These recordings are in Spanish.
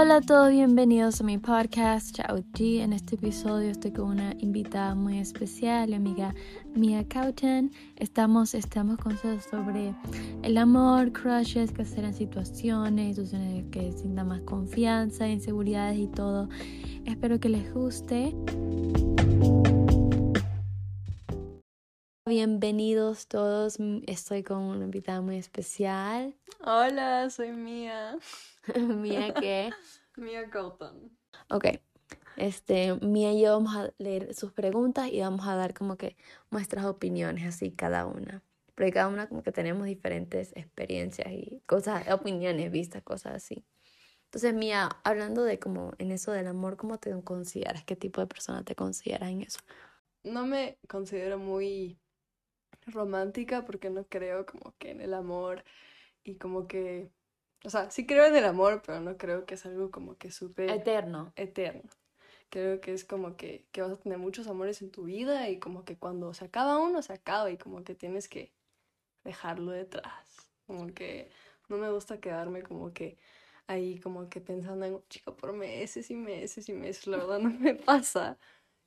Hola a todos, bienvenidos a mi podcast Chao G. En este episodio estoy con una invitada muy especial, amiga Mia Cowton. Estamos, estamos consejos sobre el amor, crushes, qué hacer en situaciones, situaciones que sientan más confianza, inseguridades y todo. Espero que les guste. Bienvenidos todos, estoy con una invitada muy especial. Hola, soy Mia. Mía qué? Mia Colton. Ok. Este, Mía y yo vamos a leer sus preguntas y vamos a dar como que nuestras opiniones, así cada una. Porque cada una como que tenemos diferentes experiencias y cosas, opiniones, vistas, cosas así. Entonces, Mía, hablando de como en eso del amor, ¿cómo te consideras? ¿Qué tipo de persona te consideras en eso? No me considero muy romántica porque no creo como que en el amor y como que o sea, sí creo en el amor, pero no creo que es algo como que súper... Eterno. Eterno. Creo que es como que, que vas a tener muchos amores en tu vida y como que cuando se acaba uno, se acaba y como que tienes que dejarlo detrás. Como que no me gusta quedarme como que ahí como que pensando en un chico por meses y meses y meses. La verdad no me pasa.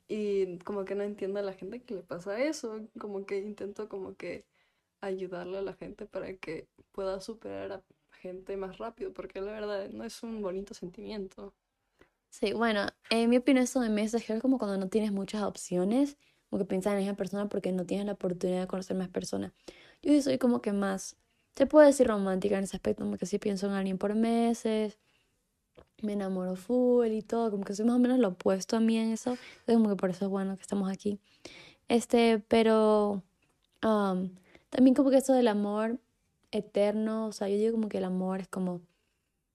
Y como que no entiendo a la gente que le pasa eso. Como que intento como que ayudarle a la gente para que pueda superar a gente más rápido, porque la verdad no es un bonito sentimiento. Sí, bueno, en mi opinión eso de meses es como cuando no tienes muchas opciones, como que piensas en esa persona porque no tienes la oportunidad de conocer más personas. Yo soy como que más, se puede decir romántica en ese aspecto, como que sí pienso en alguien por meses, me enamoro full y todo, como que soy más o menos lo opuesto a mí en eso, entonces como que por eso es bueno que estamos aquí. Este, pero um, también como que eso del amor eterno, o sea, yo digo como que el amor es como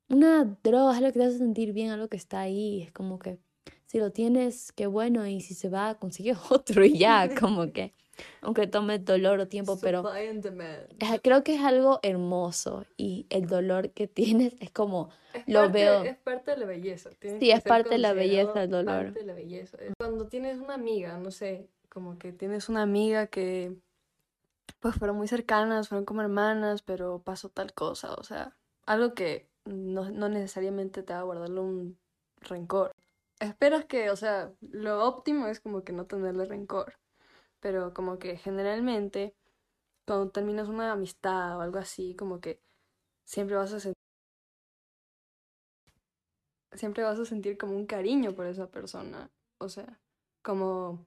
una droga, es lo que te hace sentir bien, algo que está ahí, es como que si lo tienes, qué bueno, y si se va, consigue otro y ya, como que, aunque tome dolor o tiempo, pero creo que es algo hermoso y el dolor que tienes es como, lo veo. Es parte de la belleza. sí, es parte de la belleza el dolor. Parte de la belleza. Cuando tienes una amiga, no sé, como que tienes una amiga que pues fueron muy cercanas, fueron como hermanas, pero pasó tal cosa, o sea, algo que no, no necesariamente te va a guardarle un rencor. Esperas que, o sea, lo óptimo es como que no tenerle rencor, pero como que generalmente cuando terminas una amistad o algo así, como que siempre vas a sentir siempre vas a sentir como un cariño por esa persona, o sea, como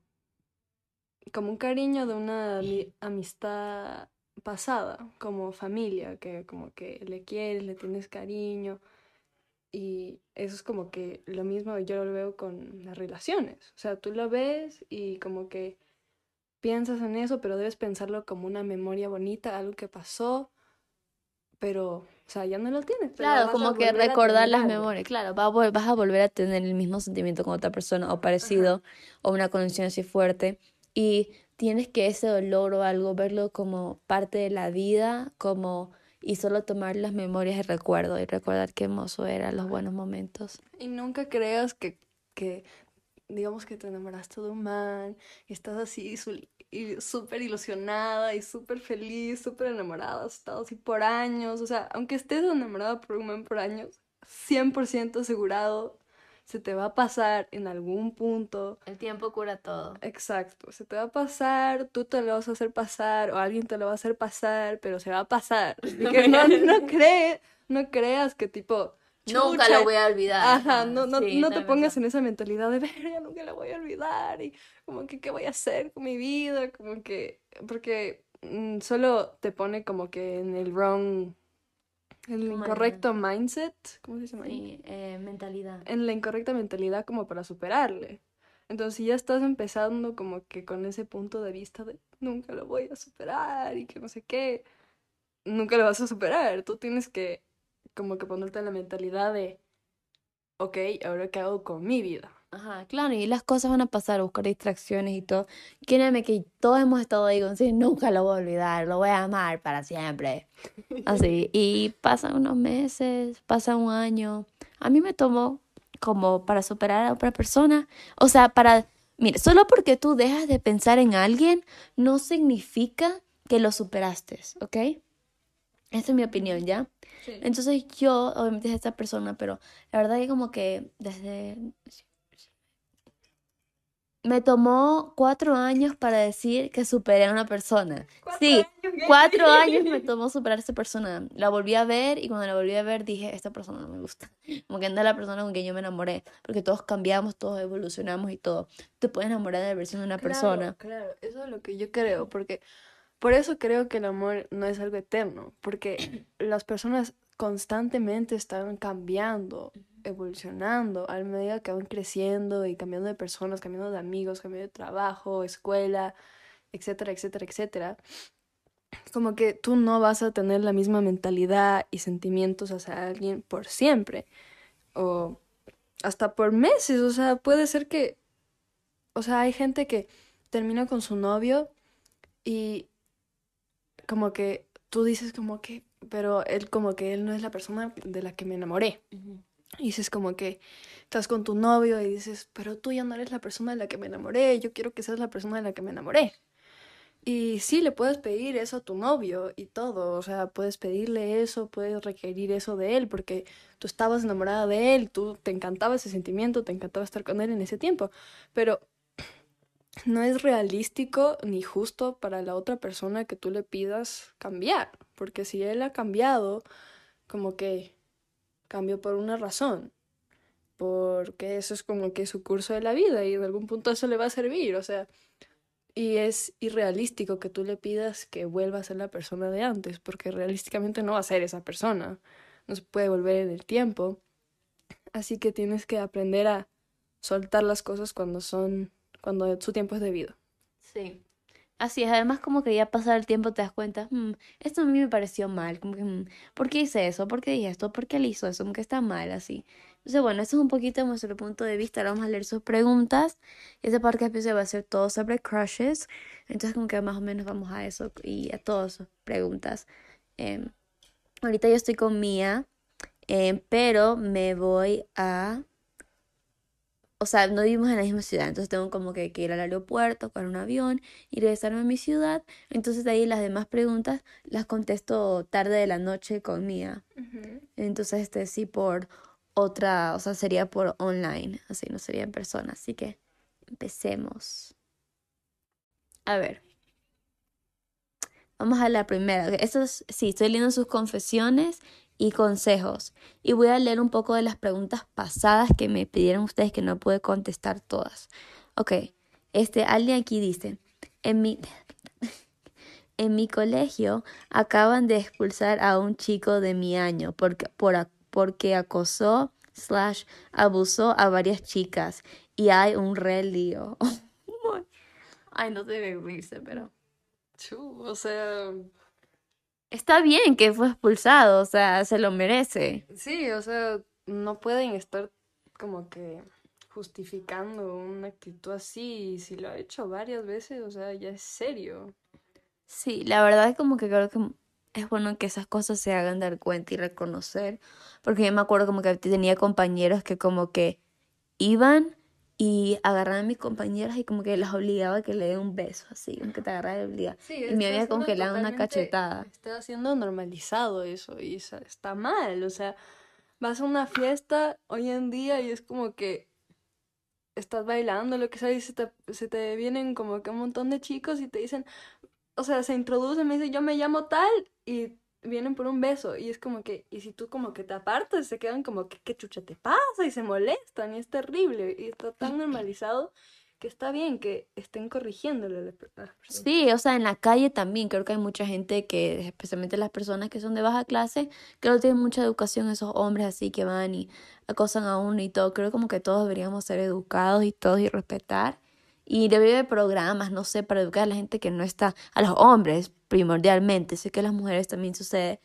como un cariño de una amistad pasada, como familia, que como que le quieres, le tienes cariño. Y eso es como que lo mismo yo lo veo con las relaciones. O sea, tú lo ves y como que piensas en eso, pero debes pensarlo como una memoria bonita, algo que pasó, pero, o sea, ya no lo tienes. Claro, como que recordar las memorias. Claro, vas a volver a tener el mismo sentimiento con otra persona o parecido, o una conexión así fuerte y tienes que ese dolor o algo verlo como parte de la vida, como y solo tomar las memorias de recuerdo y recordar qué hermoso eran los buenos momentos. Y nunca creas que, que digamos que te enamoraste de un man y estás así súper ilusionada y súper feliz, súper enamorada, has estado así por años, o sea, aunque estés enamorada por un man por años, 100% asegurado se te va a pasar en algún punto. El tiempo cura todo. Exacto, se te va a pasar, tú te lo vas a hacer pasar o alguien te lo va a hacer pasar, pero se va a pasar. que no, no, no creas que tipo... Nunca lo voy a olvidar. Ajá, no, no, no te pongas en esa mentalidad de ver, ya nunca la voy a olvidar y como que qué voy a hacer con mi vida, como que, porque mm, solo te pone como que en el wrong el incorrecto mindset, ¿cómo se llama? Sí, eh, mentalidad. En la incorrecta mentalidad como para superarle. Entonces, si ya estás empezando como que con ese punto de vista de nunca lo voy a superar y que no sé qué, nunca lo vas a superar. Tú tienes que como que ponerte en la mentalidad de, ok, ahora qué hago con mi vida. Ajá, claro, y las cosas van a pasar, buscar distracciones y todo. Créeme que todos hemos estado ahí con sí, nunca lo voy a olvidar, lo voy a amar para siempre. Así, y pasan unos meses, pasa un año. A mí me tomó como para superar a otra persona. O sea, para, mire, solo porque tú dejas de pensar en alguien no significa que lo superaste, ¿ok? Esa es mi opinión, ¿ya? Sí. Entonces yo, obviamente es esta persona, pero la verdad que como que desde... Me tomó cuatro años para decir que superé a una persona. Sí, años, ¿qué? cuatro años me tomó superar a esa persona. La volví a ver y cuando la volví a ver dije, esta persona no me gusta. Como que es la persona con quien yo me enamoré. Porque todos cambiamos, todos evolucionamos y todo. Te puedes enamorar de la versión de una persona. Claro, eso es lo que yo creo, porque por eso creo que el amor no es algo eterno, porque las personas constantemente están cambiando, evolucionando, a medida que van creciendo y cambiando de personas, cambiando de amigos, cambiando de trabajo, escuela, etcétera, etcétera, etcétera. Como que tú no vas a tener la misma mentalidad y sentimientos hacia alguien por siempre, o hasta por meses, o sea, puede ser que, o sea, hay gente que termina con su novio y como que tú dices como que, pero él como que él no es la persona de la que me enamoré. Y dices como que estás con tu novio y dices, pero tú ya no eres la persona de la que me enamoré, yo quiero que seas la persona de la que me enamoré. Y sí, le puedes pedir eso a tu novio y todo, o sea, puedes pedirle eso, puedes requerir eso de él, porque tú estabas enamorada de él, tú te encantaba ese sentimiento, te encantaba estar con él en ese tiempo, pero no es realístico ni justo para la otra persona que tú le pidas cambiar, porque si él ha cambiado, como que cambió por una razón, porque eso es como que su curso de la vida y en algún punto eso le va a servir, o sea, y es irrealístico que tú le pidas que vuelva a ser la persona de antes, porque realísticamente no va a ser esa persona, no se puede volver en el tiempo, así que tienes que aprender a soltar las cosas cuando son, cuando su tiempo es debido. Sí. Así es, además como que ya pasado el tiempo te das cuenta, "Mm, esto a mí me pareció mal, como que, "Mm, ¿por qué hice eso? ¿Por qué dije esto? ¿Por qué él hizo eso? Como que está mal así. Entonces, bueno, eso es un poquito nuestro punto de vista. Ahora vamos a leer sus preguntas. Esa parte especial va a ser todo sobre crushes. Entonces, como que más o menos vamos a eso y a todas sus preguntas. Em, ahorita yo estoy con Mía, em, pero me voy a... O sea, no vivimos en la misma ciudad, entonces tengo como que, que ir al aeropuerto, con un avión y regresarme a mi ciudad. Entonces de ahí las demás preguntas las contesto tarde de la noche con Mía. Entonces, este sí por otra, o sea, sería por online, así no sería en persona. Así que empecemos. A ver, vamos a la primera. Es, sí, estoy leyendo sus confesiones y consejos. Y voy a leer un poco de las preguntas pasadas que me pidieron ustedes que no pude contestar todas. Ok, este, alguien aquí dice, en mi, en mi colegio acaban de expulsar a un chico de mi año porque, por, porque acosó slash abusó a varias chicas y hay un re lío. Ay, no debe reírse, pero... Chu, o sea, Está bien que fue expulsado, o sea, se lo merece. sí, o sea, no pueden estar como que justificando una actitud así, y si lo ha hecho varias veces, o sea, ya es serio. Sí, la verdad es como que creo que es bueno que esas cosas se hagan dar cuenta y reconocer, porque yo me acuerdo como que tenía compañeros que como que iban y agarraban a mis compañeras y como que las obligaba a que le den un beso, así, como que te agarraba y obligaba. Sí, Y me había congelado una cachetada. está haciendo normalizado eso y está mal, o sea, vas a una fiesta hoy en día y es como que estás bailando, lo que sea, y se te, se te vienen como que un montón de chicos y te dicen, o sea, se introducen, me dicen, yo me llamo tal, y vienen por un beso, y es como que, y si tú como que te apartas, se quedan como que, ¿qué chucha te pasa? Y se molestan, y es terrible, y está tan normalizado que está bien que estén corrigiéndole a las personas. Sí, o sea, en la calle también creo que hay mucha gente que, especialmente las personas que son de baja clase, que no tienen mucha educación, esos hombres así que van y acosan a uno y todo. Creo como que todos deberíamos ser educados y todos y respetar. Y debería haber programas, no sé, para educar a la gente que no está, a los hombres primordialmente. Sé que a las mujeres también sucede,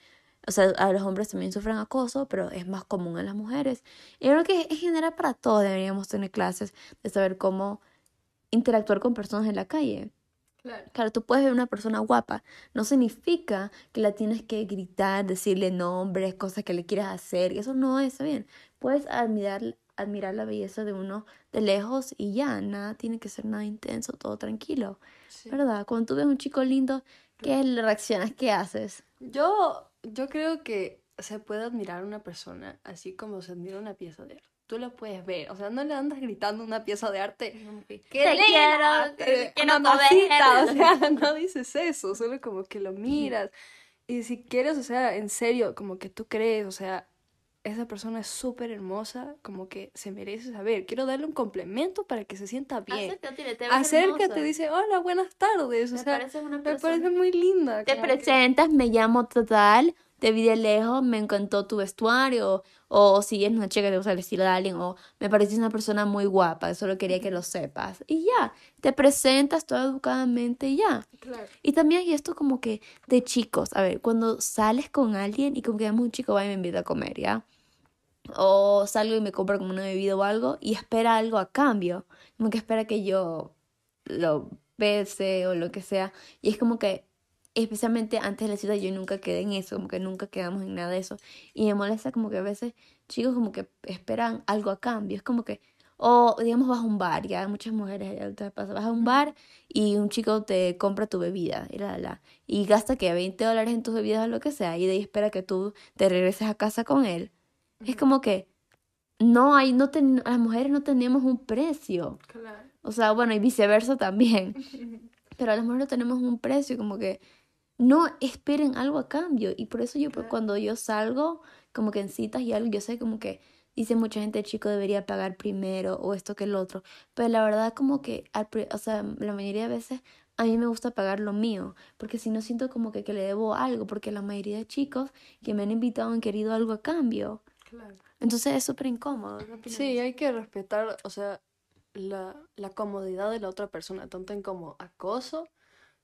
o sea, a los hombres también sufren acoso, pero es más común en las mujeres. Y creo que en general para todos deberíamos tener clases de saber cómo interactuar con personas en la calle. Claro. Claro, tú puedes ver una persona guapa, no significa que la tienes que gritar, decirle nombres, cosas que le quieras hacer, eso no está bien. Puedes admirar, admirar la belleza de uno de lejos y ya, nada tiene que ser nada intenso, todo tranquilo, Sí. ¿verdad? Cuando tú ves un chico lindo, ¿qué le reaccionas? ¿Qué haces? Yo yo creo que se puede admirar a una persona así como se admira una pieza de arte. Tú la puedes ver, o sea, no le andas gritando una pieza de arte. Te ¡Qué quiero, linda! te Eh, quiero mamacita, o sea, no dices eso, solo como que lo miras. Y si quieres, o sea, en serio, como que tú crees, o sea, esa persona es súper hermosa, como que se merece saber. Quiero darle un complemento para que se sienta bien. Acércate, te Acércate, dice, hola, buenas tardes. O Me sea, pareces una me persona. parece muy linda. Te que- presentas, me llamo Total, te vi de lejos, me encantó tu vestuario, o si eres una chica que te gusta el estilo de alguien, o me pareces una persona muy guapa, solo quería que lo sepas. Y ya, te presentas todo educadamente y ya. Claro. Y también hay esto como que de chicos, a ver, cuando sales con alguien y como que vemos un chico va y me invita a comer, ¿ya? O salgo y me compra como una bebida o algo y espera algo a cambio, como que espera que yo lo bese o lo que sea. Y es como que, especialmente antes de la cita, yo nunca quedé en eso, como que nunca quedamos en nada de eso. Y me molesta como que a veces chicos como que esperan algo a cambio. Es como que, o digamos vas a un bar, ya muchas mujeres ya pasa, vas a un bar y un chico te compra tu bebida y, la, y gasta que 20 dólares en tus bebidas o lo que sea y de ahí espera que tú te regreses a casa con él. Es como que no hay, no ten- las mujeres no tenemos un precio. Claro. O sea, bueno, y viceversa también. Pero a las mujeres no tenemos un precio, como que no esperen algo a cambio. Y por eso yo, pues, cuando yo salgo, como que en citas y algo, yo sé como que dice mucha gente, el chico debería pagar primero o esto que el otro. Pero la verdad, como que, al o sea, la mayoría de veces a mí me gusta pagar lo mío, porque si no siento como que, que le debo algo, porque la mayoría de chicos que me han invitado han querido algo a cambio. Claro. Entonces es súper incómodo. Sí, hay que respetar, o sea, la, la comodidad de la otra persona, tanto en como acoso.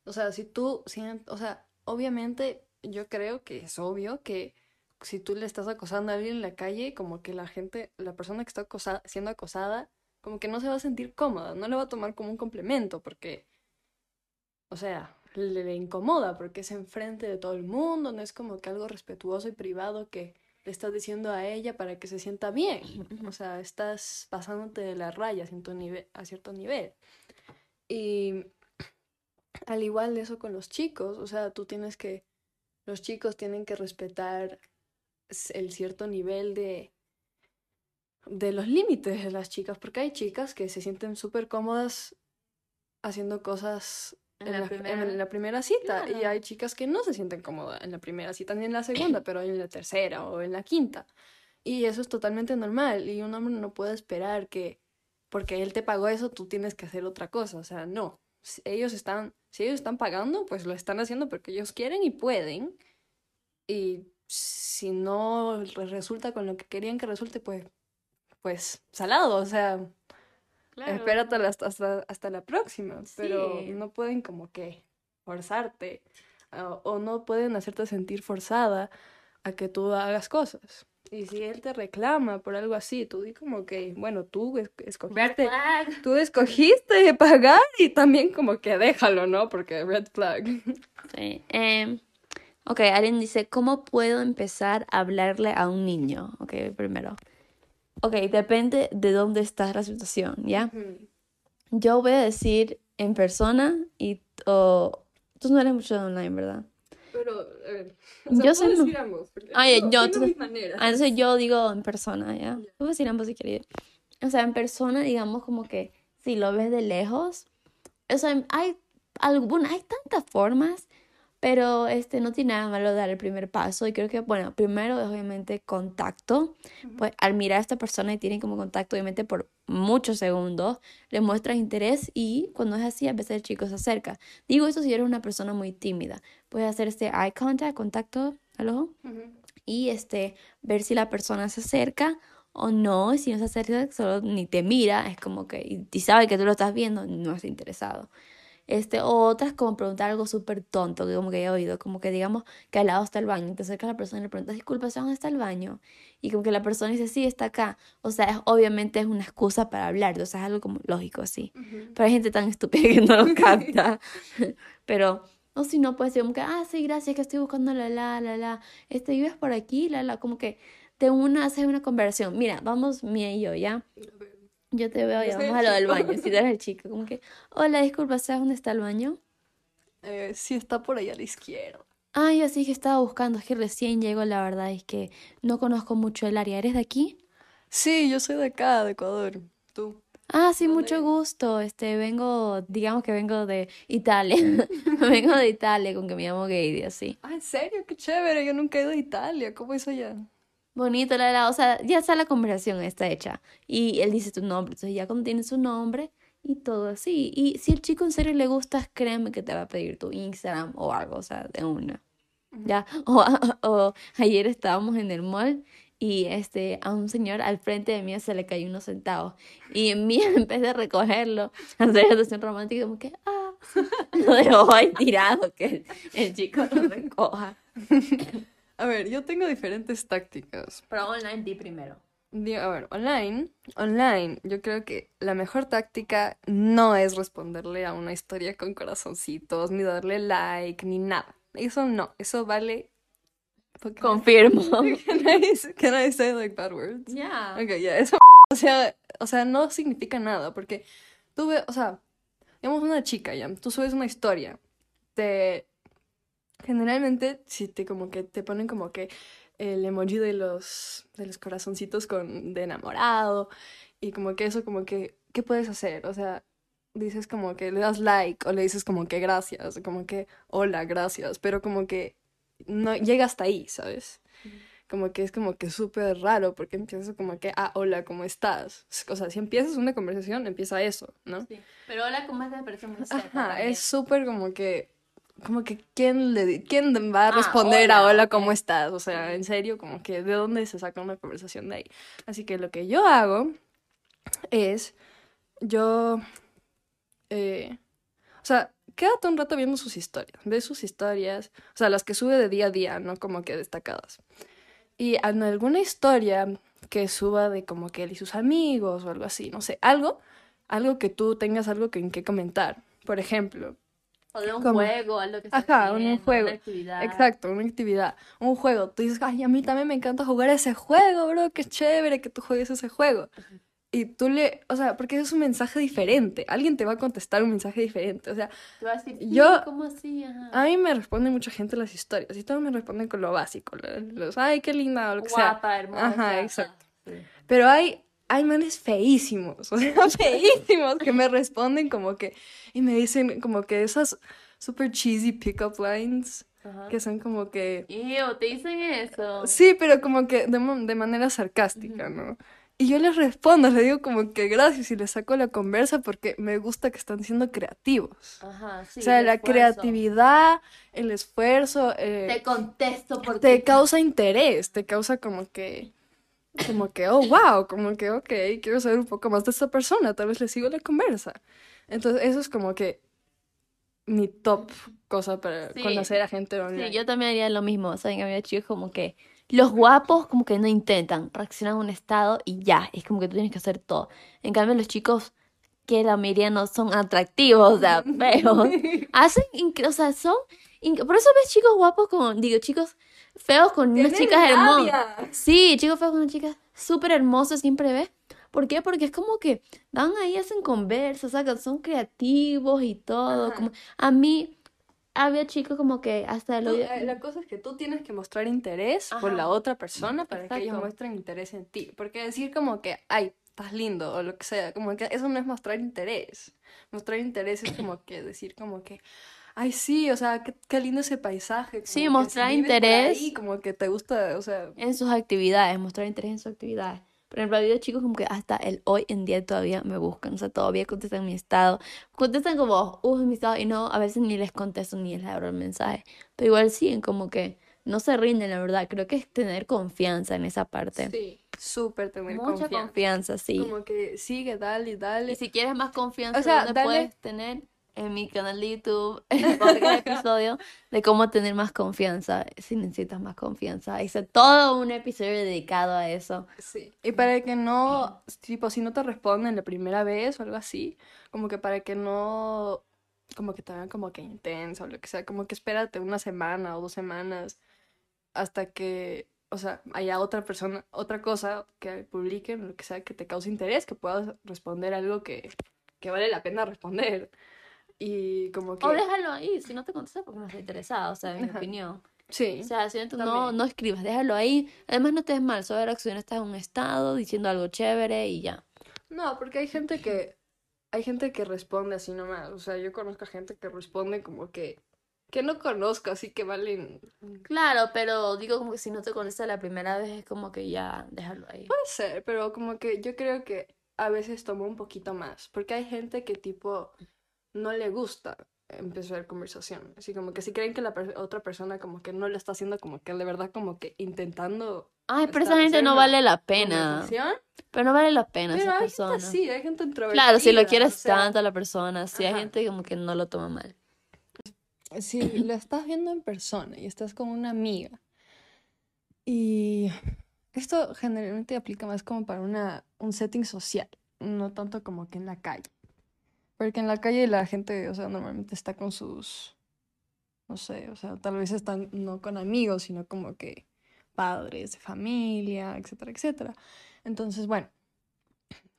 O sea, si tú, sien- o sea, obviamente yo creo que es obvio que si tú le estás acosando a alguien en la calle, como que la gente, la persona que está acosa- siendo acosada, como que no se va a sentir cómoda, no le va a tomar como un complemento, porque, o sea, le, le incomoda, porque es enfrente de todo el mundo, no es como que algo respetuoso y privado que le estás diciendo a ella para que se sienta bien. O sea, estás pasándote de las rayas en tu nive- a cierto nivel. Y al igual de eso con los chicos, o sea, tú tienes que, los chicos tienen que respetar el cierto nivel de, de los límites de las chicas, porque hay chicas que se sienten súper cómodas haciendo cosas En en la la, primera- en la primera cita y Claro. hay chicas que no se sienten cómodas en la primera cita ni en la segunda, pero en la tercera o en la quinta. Y eso es totalmente normal y un hombre no puede esperar que porque él te pagó eso tú tienes que hacer otra cosa, o sea, no. Si ellos están si ellos están pagando, pues lo están haciendo porque ellos quieren y pueden. Y si no resulta con lo que querían que resulte, pues pues salado, o sea, Claro. Espérate hasta, hasta, hasta la próxima, pero no pueden como que forzarte o, o no pueden hacerte sentir forzada a que tú hagas cosas. Y si él te reclama por algo así, tú di como que, bueno, tú Red escogiste, tú escogiste pagar y también como que déjalo, ¿no? Porque red flag. Sí. Em, ok, alguien dice, ¿cómo puedo empezar a hablarle a un niño? Ok, primero. Ok, depende de dónde está la situación, ¿ya? Yo voy a decir en persona y... o tú no eres mucho de online, ¿verdad? Pero, a ver, Yo sé puedo mu- decir ambos, Ah, tengo- yo, entonces-. Ah, entonces yo digo en persona, ¿ya? Puedo decir ambos si quieres. O sea, en persona, digamos como que si lo ves de lejos, o sea, hay algunas, hay tantas formas, pero este no tiene nada malo dar el primer paso. Y creo que, bueno, primero es obviamente contacto. Pues al mirar a esta persona y tienen como contacto, obviamente por muchos segundos, le muestras interés y cuando es así, a veces el chico se acerca. Digo esto si eres una persona muy tímida. Puedes hacer este eye contact, contacto al ojo Ujú. y este ver si la persona se acerca o no, si no se acerca, solo ni te mira, es como que, y, y sabe que tú lo estás viendo, no está interesado. Este, o otras como preguntar algo súper tonto, que como que he oído, como que digamos que al lado está el baño, y te acercas a la persona y le preguntas, disculpa, ¿sabes dónde está el baño? Y como que la persona dice, sí, está acá. O sea, es, obviamente es una excusa para hablar, o sea, es algo como lógico. Ujú. Pero hay gente tan estúpida que no lo capta. Pero, o si no, puede ser como que, ah, sí, gracias, que estoy buscando la, la, la, la. Este, vives por aquí, la, la. Como que de una haces una conversación. Mira, vamos, Mía y yo, ¿ya? Yo te veo, ya vamos a lo del baño. Si tú eres el chico, como que, hola, disculpa, ¿sabes dónde está el baño? Eh, sí, está por ahí a la izquierda. Ah, yo sí que estaba buscando, es que recién llego, la verdad es que no conozco mucho el área. ¿Eres de aquí? Sí, yo soy de acá, de Ecuador. ¿Tú? Ah, sí, mucho gusto. Este, vengo, digamos que vengo de Italia. Vengo de Italia, con que me llamo Gady, así. Ah, ¿en serio? Qué chévere. Yo nunca he ido a Italia. ¿Cómo es allá? Bonito, la verdad, o sea, ya está la conversación, está hecha. Y él dice tu nombre, entonces ya cuando tienes su nombre y todo así. Y si el chico en serio le gustas, créeme que te va a pedir tu Instagram o algo, o sea, de una. Ya, o, o ayer estábamos en el mall y este, a un señor al frente de mí se le cayó unos centavos. Y en mí, en vez de recogerlo, hacer situación romántica, como que, ah, lo dejó ahí tirado, que el, el chico lo recoja. A ver, yo tengo diferentes tácticas. Pero online di primero. A ver, online, online, yo creo que la mejor táctica no es responderle a una historia con corazoncitos, ni darle like, ni nada. Eso no, eso vale. Fucking- Confirmo. Can I, can I say like bad words? Ya. Ok, ya, eso. O sea, o sea, no significa nada, porque tú ves, o sea, digamos una chica, ya, tú subes una historia, te. Generalmente, si te como que te ponen como que el emoji de los, de los corazoncitos con, de enamorado, y como que eso, como que, ¿qué puedes hacer? O sea, dices como que le das like, o le dices como que gracias, o como que hola, gracias, pero como que no llega hasta ahí, ¿sabes? como que es como que súper raro porque empiezas como que, ah, hola, ¿cómo estás? O sea, si empiezas una conversación, empieza eso, ¿no? Sí. Pero hola, ¿cómo te parece muy Ajá, también. es súper como que, como que, ¿quién le, quién va a Ah, responder a hola. ¿cómo estás? O sea, en serio, como que, ¿de dónde se saca una conversación de ahí? Así que lo que yo hago es, yo, eh, o sea, quédate un rato viendo sus historias, ve sus historias, o sea, las que sube de día a día, no como que destacadas. Y en alguna historia que suba de como que él y sus amigos o algo así, no sé, algo, algo que tú tengas algo que, en que comentar. Por ejemplo, O de un como- juego, algo que estés Ajá, un haciendo, juego. Una actividad. exacto, una actividad, un juego. Tú dices, ay, a mí también me encanta jugar ese juego, bro, qué chévere que tú juegues ese juego. Y tú le, o sea, porque es un mensaje diferente. Alguien te va a contestar un mensaje diferente. O sea, Te vas a decir, Yo- ¿cómo así? Ajá. a mí me responde mucha gente las historias y todos me responden con lo básico. lo- Los, ay, qué linda o lo que sea. Guapa, hermosa. Ajá, exacto. Sí. Pero hay, hay manes feísimos, o sea, feísimos que me responden como que, y me dicen como que esas super cheesy pickup lines, Ajá. que son como que, Ew, te dicen eso. sí, pero como que de, de manera sarcástica, ¿no? Y yo les respondo, les digo como que gracias y les saco la conversa porque me gusta que están siendo creativos. Ajá, sí. o sea, la esfuerzo. creatividad, el esfuerzo, eh, Te contesto porque te causa interés, te causa como que, como que, oh, wow, como que, ok, quiero saber un poco más de esta persona, tal vez le sigo la conversa. Entonces, eso es como que mi top cosa para Sí. conocer a gente online. Sí, yo también haría lo mismo. Saben, había chicos como que los guapos como que no intentan, reaccionan a un estado y ya, es como que tú tienes que hacer todo. En cambio, los chicos que la mayoría no son atractivos, o sea, feos, hacen, o sea, son, por eso ves chicos guapos con, digo, chicos feos con unas chicas hermosas. Sí, chicos feos con unas chicas súper hermosas siempre ves. ¿Por qué? Porque es como que van ahí, hacen conversas, sea, son creativos y todo. Ajá. Como, a mí había chicos como que hasta el Tú, odio. eh, la cosa es que tú tienes que mostrar interés por la otra persona para que ellos muestren interés en ti. Porque decir como que, ay, estás lindo o lo que sea, como que eso no es mostrar interés. Mostrar interés es como que decir como que, ay, sí, o sea, qué, qué lindo ese paisaje. Sí, mostrar si interés. ahí, como que te gusta, o sea, en sus actividades, mostrar interés en sus actividades. Por ejemplo, ha habido chicos como que hasta el hoy en día todavía me buscan, o sea, todavía contestan mi estado. Contestan como, uh, mi estado, y no, a veces ni les contesto ni les abro el mensaje. Pero igual siguen como que no se rinden, la verdad. Creo que es tener confianza en esa parte. sí, súper tener Mucha confianza. confianza, sí. Como que sigue, dale, dale. Y si quieres más confianza, O sea, ¿dónde dale- puedes tener? En mi canal de YouTube, el podcast episodio de cómo tener más confianza, si necesitas más confianza. Hice todo un episodio dedicado a eso. Sí. Y para que no, tipo, si no te responden la primera vez o algo así, como que para que no, como que te hagan como que intenso o lo que sea, como que espérate una semana o dos semanas hasta que, o sea, haya otra persona, otra cosa que publiquen, lo que sea, que te cause interés, que puedas responder algo que, que vale la pena responder. Y como que... O déjalo ahí, si no te contesta porque no está interesada, o sea, en mi Ajá. opinión. Sí. O sea, si no, no, no escribas, déjalo ahí. Además, no te des mal, solo que estás en un estado diciendo algo chévere y ya. No, porque hay gente que... Hay gente que responde así nomás. O sea, yo conozco a gente que responde como que... Que no conozco, así que valen... Claro, pero digo como que si no te contesta la primera vez es como que ya déjalo ahí. Puede ser, pero como que yo creo que a veces toma un poquito más. Porque hay gente que tipo no le gusta empezar conversación. Así como que si creen que la per- otra persona como que no lo está haciendo como que de verdad como que intentando Ay, pero esa gente no vale la pena. Pero no vale la pena Pero esa hay persona. gente así, hay gente introvertida. Claro, si lo o quieres sea, tanto a la persona, sí hay gente como que no lo toma mal. Si lo estás viendo en persona y estás con una amiga y esto generalmente aplica más como para una, un setting social, no tanto como que en la calle. Porque en la calle la gente, o sea, normalmente está con sus, no sé, o sea, tal vez están no con amigos, sino como que padres de familia, etcétera, etcétera. Entonces, bueno,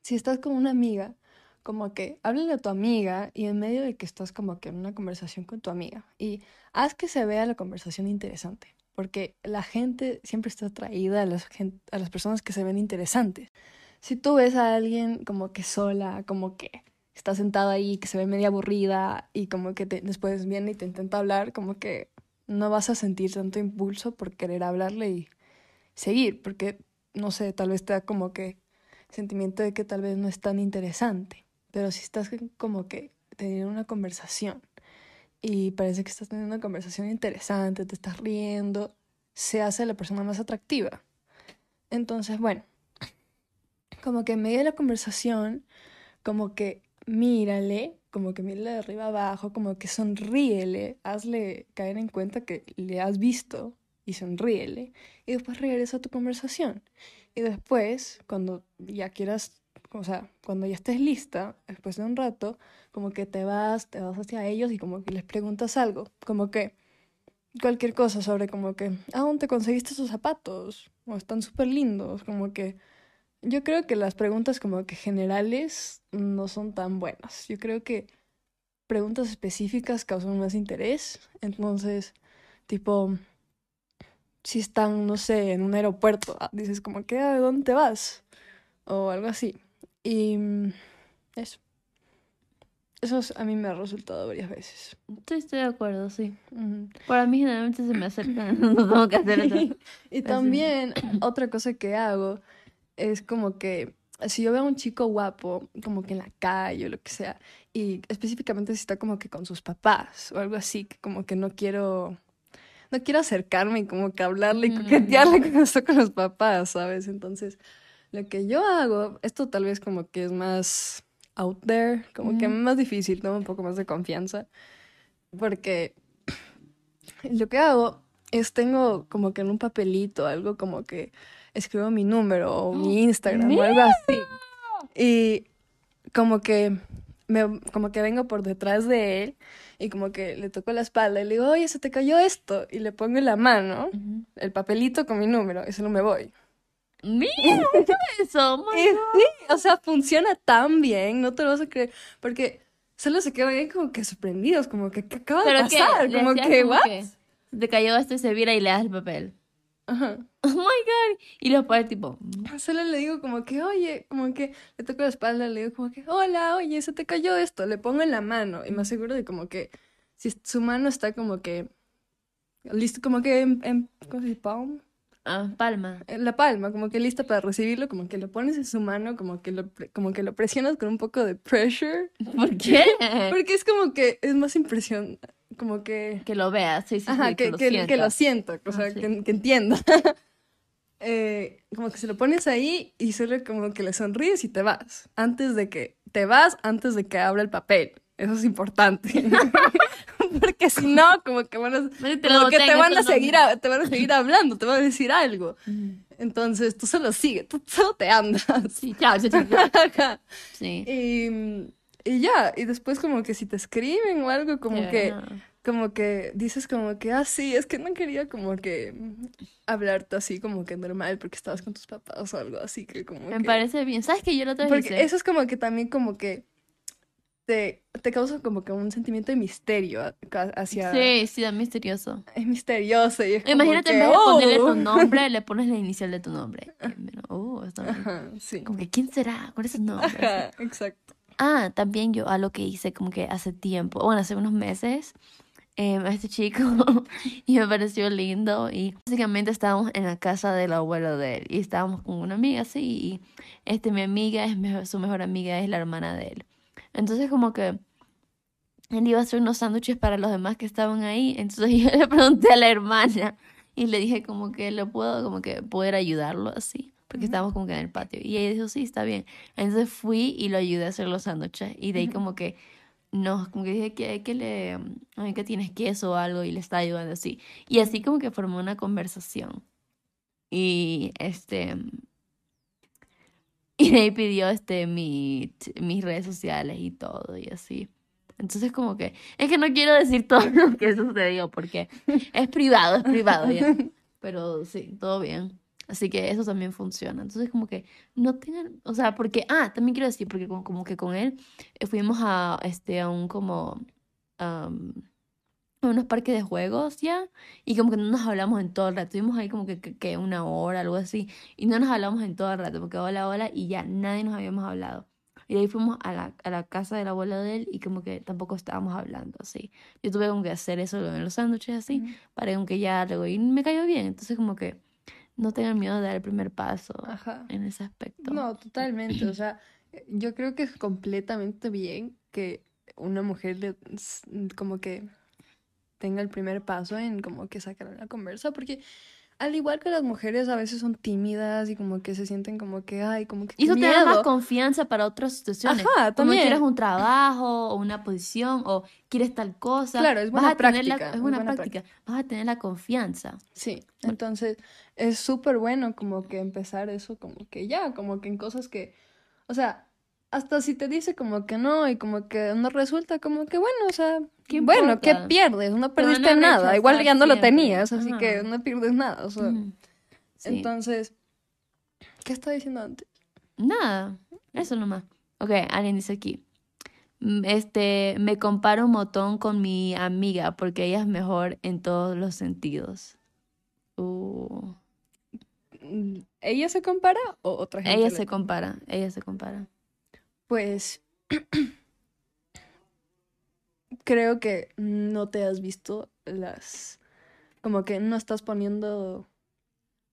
si estás con una amiga, como que háblale a tu amiga y en medio de que estás como que en una conversación con tu amiga y haz que se vea la conversación interesante, porque la gente siempre está atraída a las, a las personas que se ven interesantes. Si tú ves a alguien como que sola, como que está sentada ahí, que se ve media aburrida y como que te- después viene y te intenta hablar, como que no vas a sentir tanto impulso por querer hablarle y seguir, porque no sé, tal vez te da como que sentimiento de que tal vez no es tan interesante. Pero si estás como que teniendo una conversación y parece que estás teniendo una conversación interesante, te estás riendo, se hace la persona más atractiva. Entonces, bueno, como que en medio de la conversación, como que mírale, como que mírale de arriba abajo, como que sonríele, hazle caer en cuenta que le has visto y sonríele, y después regresa a tu conversación. Y después, cuando ya quieras, o sea, cuando ya estés lista, después de un rato, como que te vas, te vas hacia ellos y como que les preguntas algo, como que cualquier cosa sobre como que, ¿a dónde te conseguiste esos zapatos? O están súper lindos, como que yo creo que las preguntas como que generales no son tan buenas. Yo creo que preguntas específicas causan más interés. Entonces, tipo, si están, no sé, en un aeropuerto, ah, dices como que, "Ah, ¿de dónde te vas? O algo así. Y mm, eso. Eso es- a mí me ha resultado varias veces. Sí, estoy de acuerdo, sí. Ujú. Para mí generalmente se me acercan, no tengo que hacer eso. Y también otra cosa que hago es como que si yo veo a un chico guapo, como que en la calle o lo que sea, y específicamente si está como que con sus papás o algo así, que como que no quiero, no quiero acercarme y como que hablarle y Mm. coquetearle cuando está con los papás, ¿sabes? Entonces, lo que yo hago, esto tal vez como que es más out there, como que Ujú. más difícil, toma un poco más de confianza, porque lo que hago es tengo como que en un papelito algo como que escribo mi número o mi Instagram o algo así. Y como que me, como que vengo por detrás de él y como que le toco la espalda y le digo, oye, se te cayó esto. Y le pongo en la mano el papelito con mi número y solo me voy. Mira, eso, my Y sí, o sea, funciona tan bien, no te lo vas a creer, porque solo se quedan ahí como que sorprendidos, como que, ¿qué acaba de pasar? le Como que, como ¿what? que se te cayó esto y se vira y le das el papel. Ajá. Oh my god. Y los padres tipo, Solo le digo como que, oye, como que le toco la espalda, le digo como que, hola, oye, se te cayó esto, le pongo en la mano y me aseguro de como que si su mano está como que listo, como que en, en ¿cómo se dice? Palm, ah, palma. la palma, como que lista para recibirlo, como que lo pones en su mano, como que lo, como que lo presionas con un poco de pressure, ¿Por qué? porque es como que es más impresión, como que Que lo veas, sí, sí, Ajá, sí, que, lo que, que lo sientas. siento, o sea, Ah, que, que entienda. Eh, como que se lo pones ahí y solo como que le sonríes y te vas. Antes de que te vas, antes de que abra el papel. Eso es importante. Porque si no, como que van a, te lo como que te boten, van a seguir, a- te van a seguir hablando, te van a decir algo. Entonces tú solo sigue, tú solo te andas. Sí, chao, chao, chao. Sí. y, y ya, y después como que si te escriben o algo, como que no. Como que dices como que, ah, sí, es que no quería como que hablarte así como que normal porque estabas con tus papás o algo así que como Me que... parece bien. ¿Sabes que yo vez Porque hice? eso es como que también como que este, te causa como que un sentimiento de misterio a- hacia... Sí, sí, da misterioso. Es misterioso y es como Imagínate en que, vez de ponerle tu "Oh". nombre, le pones la inicial de tu nombre. Oh, está bien. Ajá, sí. Como que, ¿quién será? ¿Cuál es su nombre? Ajá, exacto. Ah, también yo algo que hice como que hace tiempo, bueno, hace unos meses, eh, a este chico y me pareció lindo. Y básicamente estábamos en la casa del abuelo de él y estábamos con una amiga así y este mi amiga es mejor, su mejor amiga es la hermana de él. Entonces como que él iba a hacer unos sándwiches para los demás que estaban ahí, entonces yo le pregunté a la hermana y le dije como que le puedo como que poder ayudarlo así, porque estábamos como que en el patio. Y ella dijo, "Sí, está bien." Entonces fui y lo ayudé a hacer los sándwiches. Y de ahí como que no, como que dije que, que le, ay, que tienes queso o algo y le está ayudando así. Y así como que formó una conversación. Y este, y de ahí pidió este mi, mis redes sociales y todo y así. Entonces como que, es que no quiero decir todo lo que sucedió porque es privado, es privado ya. Pero sí, todo bien. Así que eso también funciona. Entonces como que no tengan, o sea, porque, ah, también quiero decir, porque como, como que con él eh, fuimos a, este, a un como, am, a unos parques de juegos ya, y como que no nos hablamos en todo el rato. Estuvimos ahí como que, que, que una hora, algo así, y no nos hablamos en todo el rato, porque hola, hola, y ya nadie nos habíamos hablado. Y de ahí fuimos a la, a la casa del abuelo de él y como que tampoco estábamos hablando así. Yo tuve como que hacer eso luego en los sándwiches así, Ujú. para que ya luego, y me cayó bien. Entonces como que no tengan miedo de dar el primer paso Ajá. en ese aspecto. No, totalmente. O sea, yo creo que es completamente bien que una mujer le, como que tenga el primer paso en como que sacar la conversa, porque al igual que las mujeres a veces son tímidas y como que se sienten como que, ay, como que Y eso te da más confianza para otras situaciones. Ajá, Como también. quieres un trabajo o una posición o quieres tal cosa. Claro, es buena la- práctica, es buena buena práctica. Vas a tener la confianza. Sí, entonces es súper bueno como que empezar eso como que ya, como que en cosas que, o sea, hasta si te dice como que no y como que no resulta como que bueno, o sea, ¿Qué bueno, ¿qué pierdes? No perdiste nada, igual ya no lo tenías, así Ajá. que no pierdes nada, o sea, Mm, sí. entonces, ¿qué estaba diciendo antes? Nada, eso nomás. Ok, alguien dice aquí. mm, Este, me comparo un montón con mi amiga porque ella es mejor en todos los sentidos. Uh, Mm, ¿Ella se compara o otra gente ella se compara, ella se compara. Pues creo que no te has visto las, como que no estás poniendo,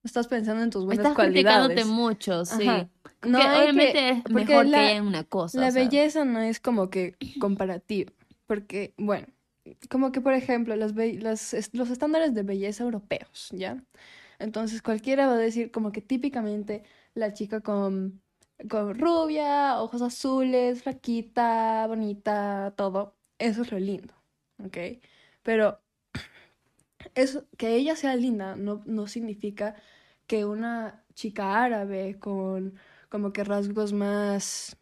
no estás pensando en tus buenas Estás cualidades. mucho, sí. Ajá. No, que- obviamente es porque mejor la- que en una cosa. La o sea. belleza no es como que comparativa, porque, bueno, como que por ejemplo, las es- los estándares de belleza europeos, ¿ya? Entonces cualquiera va a decir como que típicamente la chica con, con rubia, ojos azules, flaquita, bonita, todo, eso es lo lindo, ¿ok? Pero eso, que ella sea linda no, no significa que una chica árabe con como que rasgos más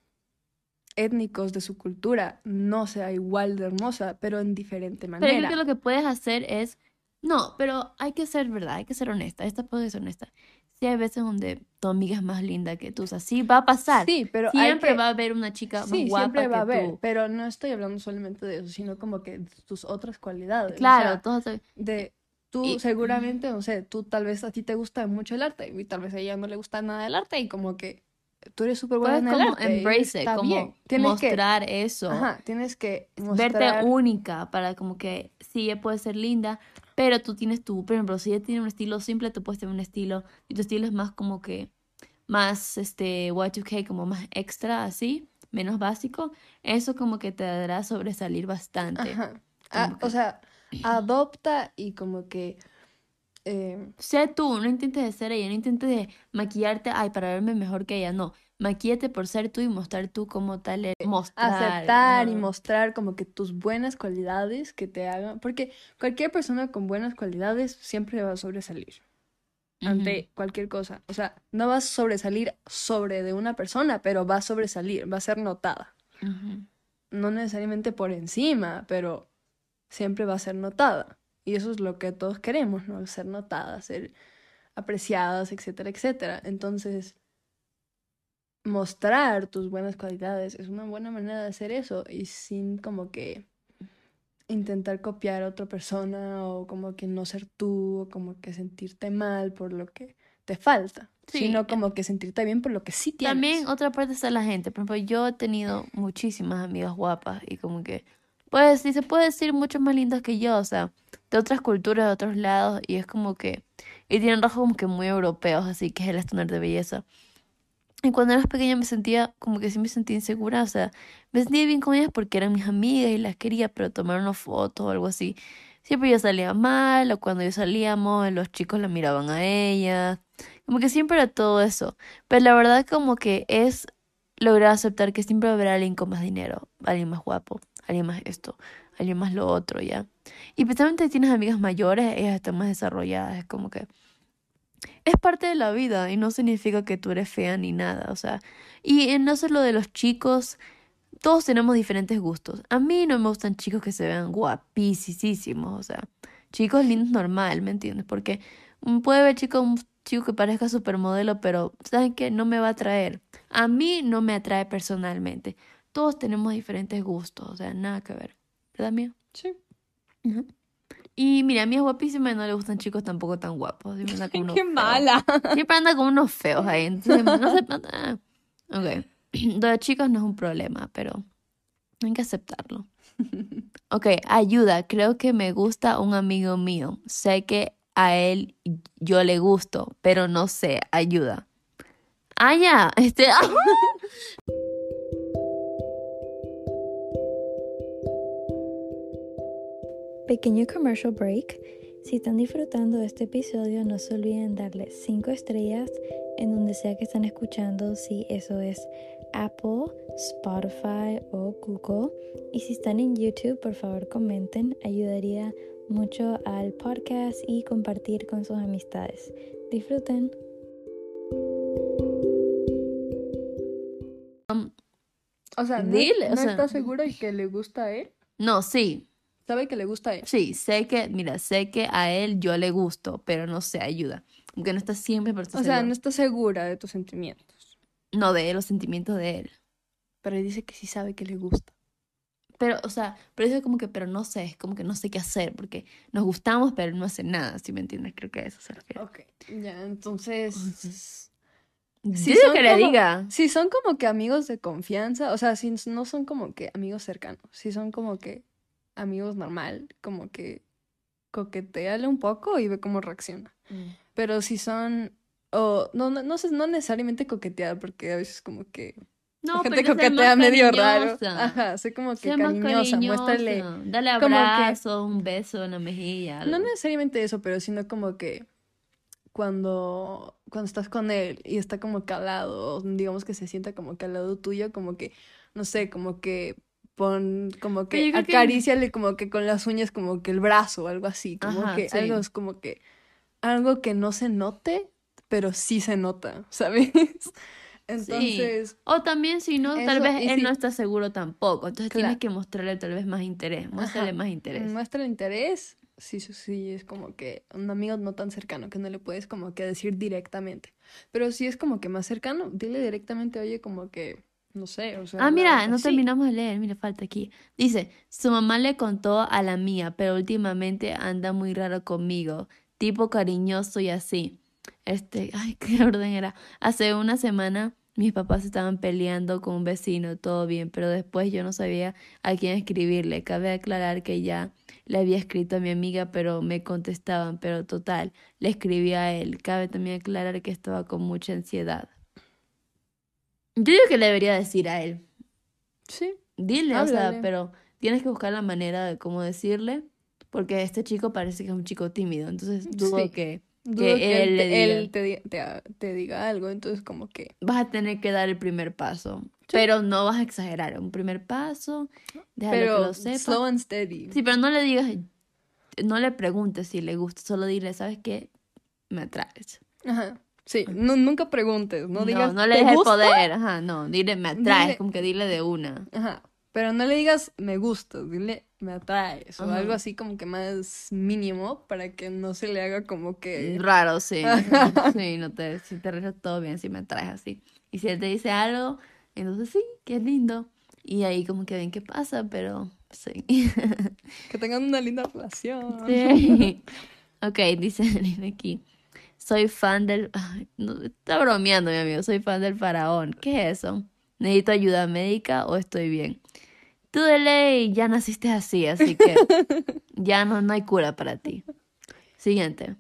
étnicos de su cultura no sea igual de hermosa, pero en diferente Pero manera. creo que lo que puedes hacer es. No, pero hay que ser verdad, hay que ser honesta. Esta puede ser honesta. Sí, hay veces donde tu amiga es más linda que tú. O sea, sí va a pasar. Sí, pero Siempre que- va a haber una chica más Sí, guapa siempre va a que haber, tú. pero no estoy hablando solamente de eso, sino como que tus otras cualidades. o Claro, sea, todos. de tú Y- seguramente, no sé, tú tal vez a ti te gusta mucho el arte y tal vez a ella no le gusta nada el arte y como que tú eres súper buena en el como arte embrace it, como bien. Tienes que, mostrar eso. ajá, tienes que Verte mostrar, única para como que sí, ella puede ser linda, pero tú tienes tu, por ejemplo, si ella tiene un estilo simple, tú puedes tener un estilo, y tu estilo es más como que, más, este, Y2K, como más extra, así, menos básico, eso como que te dará a sobresalir bastante. ajá, ah, que- o sea, adopta y como que eh, Sé tú, no intentes de ser ella, no intentes de maquillarte, ay, para verme mejor que ella, no. Maquíllate por ser tú y mostrar tú como tal eres. Mostrar. aceptar y mostrar como que tus buenas cualidades que te hagan, porque cualquier persona con buenas cualidades siempre va a sobresalir ante cualquier cosa. O sea, no vas a sobresalir sobre de una persona, pero va a sobresalir, va a ser notada. No necesariamente por encima, pero siempre va a ser notada. Y eso es lo que todos queremos, ¿no? Ser notadas, ser apreciadas, etcétera, etcétera. Entonces, mostrar tus buenas cualidades. Es una buena manera de hacer eso y sin como que intentar copiar a otra persona o como que no ser tú o como que sentirte mal por lo que te falta, Sí. sino como que sentirte bien por lo que sí tienes. También otra parte está la gente. Por ejemplo, yo he tenido muchísimas amigas guapas y como que, pues, sí se puede decir mucho más lindas que yo, o sea, de otras culturas, de otros lados, y es como que, y tienen rasgos como que muy europeos, así que es el estándar de belleza. Y cuando era pequeña me sentía como que sí me sentía insegura, o sea, me sentía bien con ellas porque eran mis amigas y las quería, pero tomar una foto o algo así. Siempre yo salía mal, o cuando yo salíamos, los chicos la miraban a ellas. Como que siempre era todo eso. Pero la verdad como que es lograr aceptar que siempre haber alguien con más dinero, alguien más guapo, alguien más esto, alguien más lo otro, ¿ya? Y especialmente si tienes amigas mayores, ellas están más desarrolladas, es como que es parte de la vida y no significa que tú eres fea ni nada, o sea, y en no ser lo de los chicos, todos tenemos diferentes gustos. A mí no me gustan chicos que se vean guapísimos, o sea, chicos lindos normal, ¿me entiendes? Porque puede haber chico, un chico que parezca supermodelo, pero ¿saben qué? No me va a atraer. A mí no me atrae personalmente. Todos tenemos diferentes gustos, o sea, nada que ver. ¿Verdad, mía? Sí. Y mira, a mí es guapísima y no le gustan chicos tampoco tan guapos. Siempre anda con unos Qué feos. mala. Siempre anda con unos feos ahí. Entonces, no se... Ok. Lo de chicos no es un problema, pero hay que aceptarlo. Ok, ayuda. Creo que me gusta un amigo mío. Sé que a él yo le gusto, pero no sé. Ayuda. Ah, ya. Este... Pequeño commercial break. Si están disfrutando de este episodio, no se olviden darle 5 estrellas en donde sea que están escuchando, si eso es Apple, Spotify o Google. Y si están en YouTube, por favor comenten, ayudaría mucho al podcast y compartir con sus amistades. Disfruten. O sea, no, Dile, o no sea- está seguro y que le gusta a él. No, sí. Sabe que le gusta a él. Sí, sé que, mira, sé que a él yo le gusto, pero no sé, ayuda. Aunque no está siempre, pero está O sea, seguro. no está segura de tus sentimientos. No de los sentimientos de él. Pero él dice que sí sabe que le gusta. Pero, o sea, pero eso es como que, pero no sé, es como que no sé qué hacer, porque nos gustamos, pero él no hace nada, si me entiendes? Creo que a eso se refiere. Ok. Ya, entonces. Sí, son que le como- diga. Si son como que amigos de confianza, o sea, si no son como que amigos cercanos, si son como que amigos normal, como que coqueteale un poco y ve cómo reacciona. Pero si son, o no, no, no sé, no necesariamente coquetear, porque a veces como que No, la gente pero coquetea medio raro. Ajá, sé como que cariñosa, muéstrale. Dale como que- abrazo, un beso en la mejilla. No necesariamente eso, pero sino como que cuando, cuando estás con él y está como que al lado, o digamos que se sienta como que al lado tuyo, como que, no sé, como que pon, como que acaríciale como que con las uñas como que el brazo o algo así, como Ajá, que sí. algo es como que, algo que no se note, pero sí se nota, ¿sabes? Entonces, O también si no, tal vez él si- no está seguro tampoco. Entonces Claro. tienes que mostrarle tal vez más interés. Muéstrale más interés. muestra interés, sí, sí, sí, es como que un amigo no tan cercano que no le puedes como que decir directamente. Pero si es como que más cercano, dile directamente, oye, como que, no sé, o sea, Ah, mira, no terminamos de leer, mira, falta aquí. Dice, su mamá le contó a la mía, pero últimamente anda muy raro conmigo, tipo cariñoso y así. Este, ay, qué orden era. Hace una semana mis papás estaban peleando con un vecino, todo bien, pero después yo no sabía a quién escribirle. Cabe aclarar que ya le había escrito a mi amiga, pero me contestaban, pero total, le escribí a él. Cabe también aclarar que estaba con mucha ansiedad. Yo digo que le debería decir a él. Sí, Dile, o sea, Háblale. pero tienes que buscar la manera de cómo decirle, porque este chico parece que es un chico tímido, entonces dudo Sí. que Que que él él, te, diga. él te, di- te- te diga algo, entonces como que, vas a tener que dar el primer paso, pero no vas a exagerar, un primer paso, déjalo que pero lo sepa. slow and steady. Sí, pero no le digas, no le preguntes si le gusta, solo dile, ¿sabes qué? Me atraes. Ajá, sí, no, nunca preguntes, no digas, no le "¿Te dejes el gusta?". poder, ajá, no, dile, me atraes, Dile- como que dile de una. Ajá, Pero no le digas me gusta, dile me atraes o Ajá. algo así como que más mínimo para que no se le haga como que... Raro, sí. Sí, no te, si te regresa todo bien, si me traes así. Y si él te dice algo, entonces sí, qué lindo. Y ahí como que ven qué pasa, pero sí. Que tengan una linda relación. Sí. Ok, dice dice aquí. Soy fan del... Ay, no, está bromeando, mi amigo. Soy fan del faraón. ¿Qué es eso? ¿Necesito ayuda médica o estoy bien? Tú de ley ya naciste así, así que ya no, no hay cura para ti. Siguiente.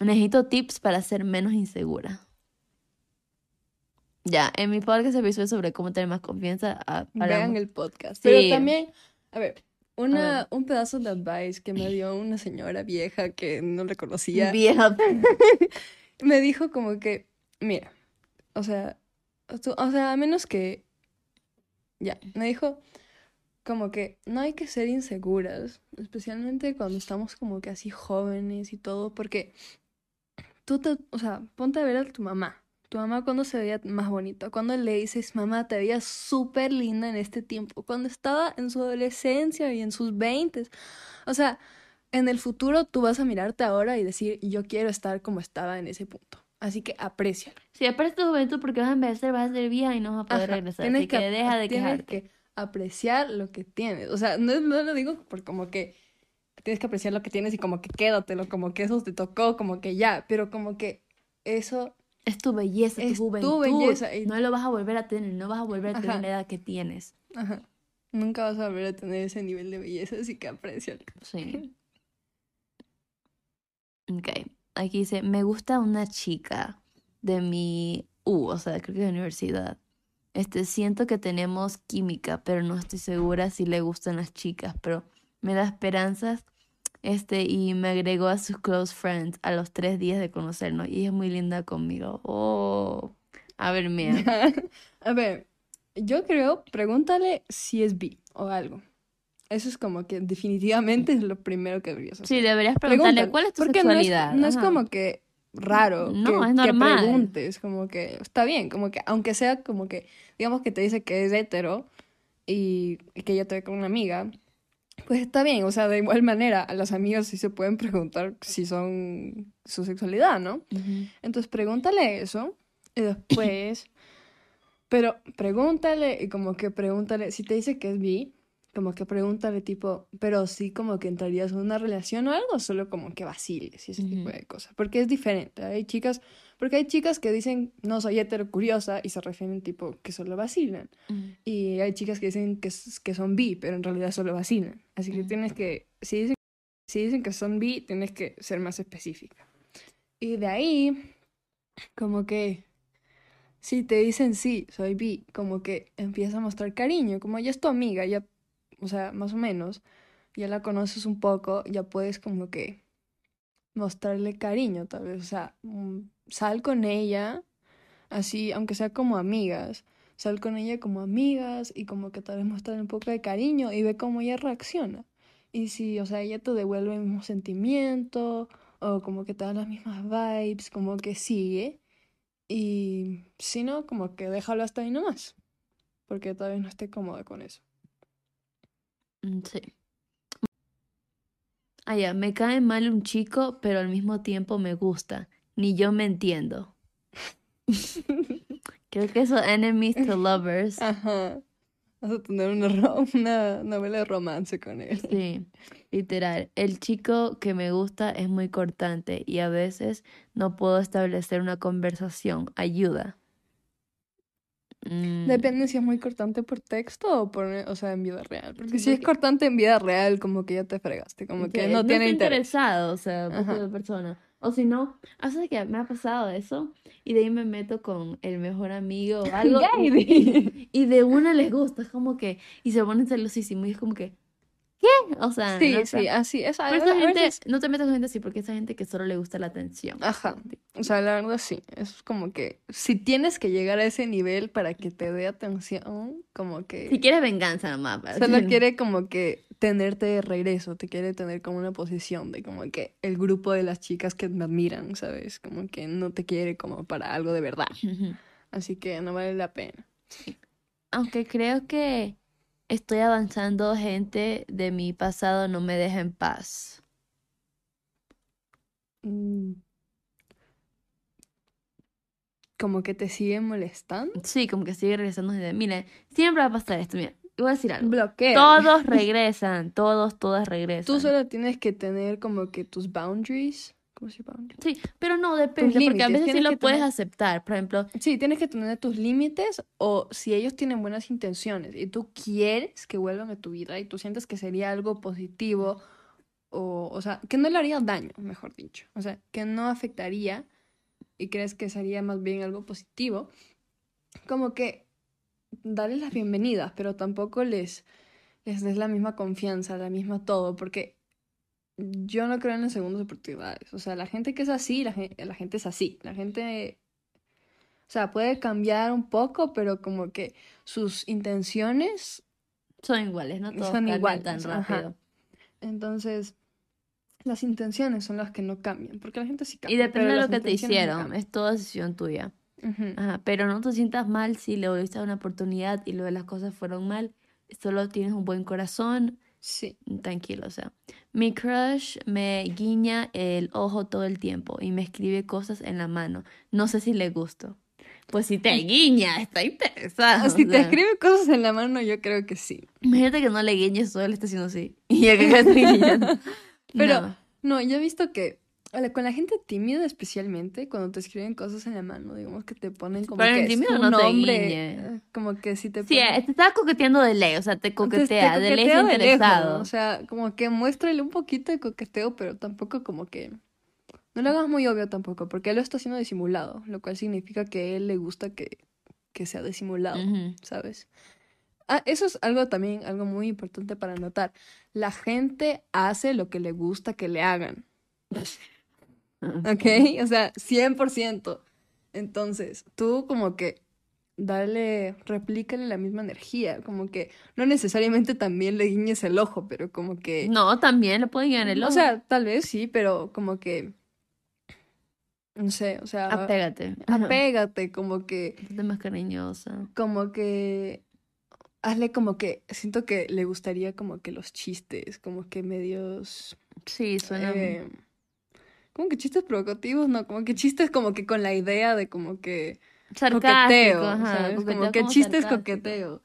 Necesito tips para ser menos insegura. Ya, en mi podcast episodio sobre cómo tener más confianza. ah, Vean hablamos- el podcast. Sí. Pero también, a ver, una, un pedazo de advice que me dio una señora vieja que no le conocía. Vieja. me dijo como que, mira, o sea, tú- o sea, a menos que, ya, me dijo como que no hay que ser inseguras, especialmente cuando estamos como que así jóvenes y todo, porque tú te, o sea, ponte a ver a tu mamá. Tu mamá cuando se veía más bonita, cuando le dices, mamá, te veías súper linda en este tiempo, cuando estaba en su adolescencia y en sus veintes. O sea, en el futuro tú vas a mirarte ahora y decir, yo quiero estar como estaba en ese punto. Así que aprecia. Si aparece tu juventud porque vas a envejecer, vas a ser vieja y no vas a poder regresar. Así que, deja de tienes quejarte. que apreciar lo que tienes. O sea, no, no lo digo por como que tienes que apreciar lo que tienes y como que quédatelo, como que eso te tocó, como que ya, pero como que eso, Es tu belleza, Es tu tu juventud. belleza y- No lo vas a volver a tener, no vas a volver a tener Ajá. la edad que tienes. ajá, nunca vas a volver a tener ese nivel de belleza, así que aprecialo. Sí. Ok. Aquí dice, me gusta una chica de mi U, o sea, creo que de universidad. Este, siento que tenemos química, pero no estoy segura si le gustan las chicas, pero me da esperanzas. Este, y me agregó a sus close friends a los tres días de conocernos y es muy linda conmigo. Oh, a ver, mira. A ver, yo creo, pregúntale si es bi o algo. Eso es como que definitivamente es lo primero que deberías hacer. Sí, deberías preguntarle Pregúntale, cuál es tu porque no es- sexualidad. No es, como que raro No, que, es que normal. preguntes, como que está bien, como que aunque sea como que, digamos que te dice que es hetero y, y que ella te ve con una amiga, pues está bien, o sea, de igual manera a las amigas sí se pueden preguntar si son su sexualidad, ¿no? Entonces pregúntale eso y después, pero pregúntale y como que pregúntale, si te dice que es bi, como que pregúntale tipo, pero sí como que entrarías en una relación o algo, solo como que vaciles y ese tipo de cosas, porque es diferente, hay chicas, porque hay chicas que dicen no soy hetero curiosa y se refieren tipo que solo vacilan, y hay chicas que dicen que, que son bi, pero en realidad solo vacilan, así que tienes que, si dicen, si dicen que son bi, tienes que ser más específica. Y de ahí, como que, si te dicen sí, soy bi, como que empieza a mostrar cariño, como ya es tu amiga, ya, o sea, más o menos, ya la conoces un poco, ya puedes como que mostrarle cariño, tal vez, o sea, mm, sal con ella, así, aunque sea como amigas, sal con ella como amigas y como que tal vez mostrarle un poco de cariño y ve cómo ella reacciona. Y si, o sea, ella te devuelve el mismo sentimiento o como que te da las mismas vibes, como que sigue. Y si no, como que déjalo hasta ahí nomás. Porque todavía no esté cómoda con eso. Mm, Sí. Ah, ya, me cae mal un chico, pero al mismo tiempo me gusta. Ni yo me entiendo. Creo que eso, enemies to lovers. Ajá. Vas a tener una, una novela de romance con él. Sí, literal. El chico que me gusta es muy cortante y a veces no puedo establecer una conversación. Ayuda. Mm, Depende si es muy cortante por texto o por, o sea, en vida real. Porque Sí, si es cortante en vida real, como que ya te fregaste, como que Sí, no tiene está interés. interesado, o sea, de persona. O si no, hace que me ha pasado eso y de ahí me meto con el mejor amigo o algo y- y de una les gusta, es como que, y se ponen celosísimos y es como que, ¿qué? O sea, Sí, no sí, así es. Pero esa gente, veces- no te metas con gente así porque esa gente que solo le gusta la atención. Ajá. O sea, la verdad sí. Es como que si tienes que llegar a ese nivel para que te dé atención, como que Si quieres venganza nomás. para solo quiere como que tenerte de regreso, te quiere tener como una posición de como que el grupo de las chicas que me admiran, ¿sabes? Como que no te quiere como para algo de verdad. Así que no vale la pena. Aunque creo que Estoy avanzando, gente de mi pasado no me deja en paz. Mm. Como que te sigue molestando. Sí, como que sigue regresando mira, siempre va a pasar esto, mira, voy a decir algo. Bloquea. Todos regresan, todos, todas regresan. Tú solo tienes que tener como que tus boundaries. Sí, pero no, depende, porque a veces sí lo puedes tener- aceptar. Por ejemplo, Sí, tienes que tener tus límites o si ellos tienen buenas intenciones y tú quieres que vuelvan a tu vida y tú sientes que sería algo positivo o, o sea, que no le haría daño, mejor dicho. O sea, que no afectaría y crees que sería más bien algo positivo, como que darles las bienvenidas, pero tampoco les, les des la misma confianza, la misma todo, porque yo no creo en las segundas oportunidades. O sea, la gente que es así, la gente, la gente es así. La gente, o sea, puede cambiar un poco, pero como que sus intenciones, son iguales, no todos Son iguales, tan ajá. rápido. entonces, las intenciones son las que no cambian, porque la gente sí cambia. Y depende de lo que te no hicieron, cambian. es toda decisión tuya. Ujú. Ajá, pero no te sientas mal si le volviste a una oportunidad y luego las cosas fueron mal. Solo tienes un buen corazón, Sí. tranquilo, o sea. Mi crush me guiña el ojo todo el tiempo y me escribe cosas en la mano. No sé si le gusto. Pues si te guiña, está interesado. Si o te escribe cosas en la mano, yo creo que sí. Imagínate que no le guiñes, solo le está haciendo así. Y acá que estoy guiñando. Pero- No. No, yo he visto que con la gente tímida especialmente, cuando te escriben cosas en la mano, digamos que te ponen como Pero el que es tímido tu no nombre, eh, como que si te Sí, ponen- eh, te estaba coqueteando de ley, o sea, te Entonces, te coquetea, de ley es de lejos, interesado. O sea, como que muéstrale un poquito de coqueteo, pero tampoco como que... No lo hagas muy obvio tampoco, porque él lo está haciendo disimulado, lo cual significa que a él le gusta que, que sea disimulado. ¿sabes? Ah, eso es algo también, algo muy importante para notar. La gente hace lo que le gusta que le hagan. ¿Ok? O sea, 100%. Entonces, tú como que darle, replícale la misma energía, como que no necesariamente también le guiñes el ojo, pero como que... No, también le pueden guiar el O ojo. sea, tal vez sí, pero como que... No sé, o sea, apégate. apégate, como que, Ponte más cariñosa. como que, hazle como que, siento que le gustaría como que los chistes, como que medios... Sí, suena. eh, como que chistes provocativos, no, como que chistes como que con la idea de como que sarcástico, coqueteo, ajá, ¿sabes? coqueteo Como que como chistes sarcástico. coqueteo.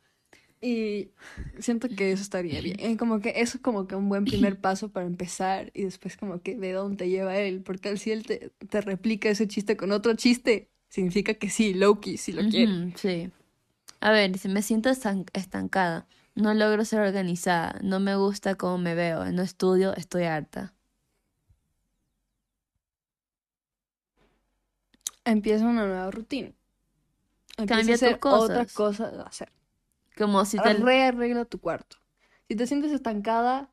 Y siento que eso estaría bien. Como que eso es como que un buen primer paso para empezar y después como que ve dónde te lleva él, porque si él te, te replica ese chiste con otro chiste, significa que sí, Loki, sí lo quiere. Ujú, sí. A ver, dice, me siento estan- estancada. No logro ser organizada. No me gusta cómo me veo. No estudio, estoy harta. Empieza una nueva rutina. Empieza Cambia a hacer cosas. cosa de hacer. Como si te... Rearregla tu cuarto. Si te sientes estancada,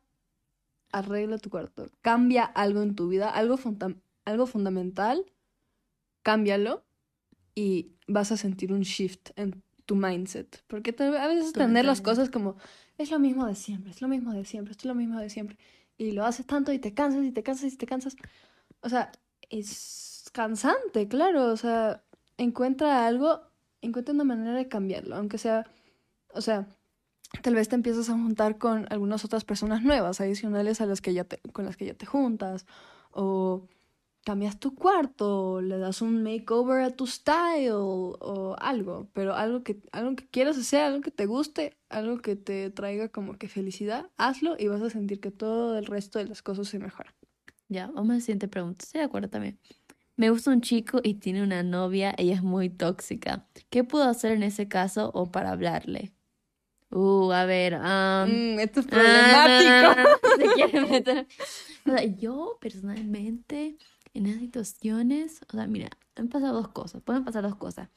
arregla tu cuarto. Cambia algo en tu vida, algo, funda- algo fundamental, cámbialo y vas a sentir un shift en tu mindset. Porque tal- a veces Tu tener las cosas como, es lo mismo de siempre, es lo mismo de siempre, es lo mismo de siempre. Y lo haces tanto y te cansas y te cansas y te cansas. O sea, es cansante, claro. O sea, encuentra algo, encuentra una manera de cambiarlo, aunque sea, o sea, tal vez te empiezas a juntar con algunas otras personas nuevas, adicionales a las que ya te, con las que ya te juntas, o cambias tu cuarto, le das un makeover a tu style, o algo, pero algo que, algo que quieras hacer, algo que te guste, algo que te traiga como que felicidad, hazlo y vas a sentir que todo el resto de las cosas se mejoran. Ya, vamos a la siguiente pregunta. Estoy de acuerdo también. Me gusta un chico y tiene una novia. Ella es muy tóxica. ¿Qué puedo hacer en ese caso o para hablarle? Uh, a ver. Mm, esto es problemático. se quiere meter. O sea, yo personalmente, en esas situaciones, o sea, mira, han pasado dos cosas, pueden pasar dos cosas.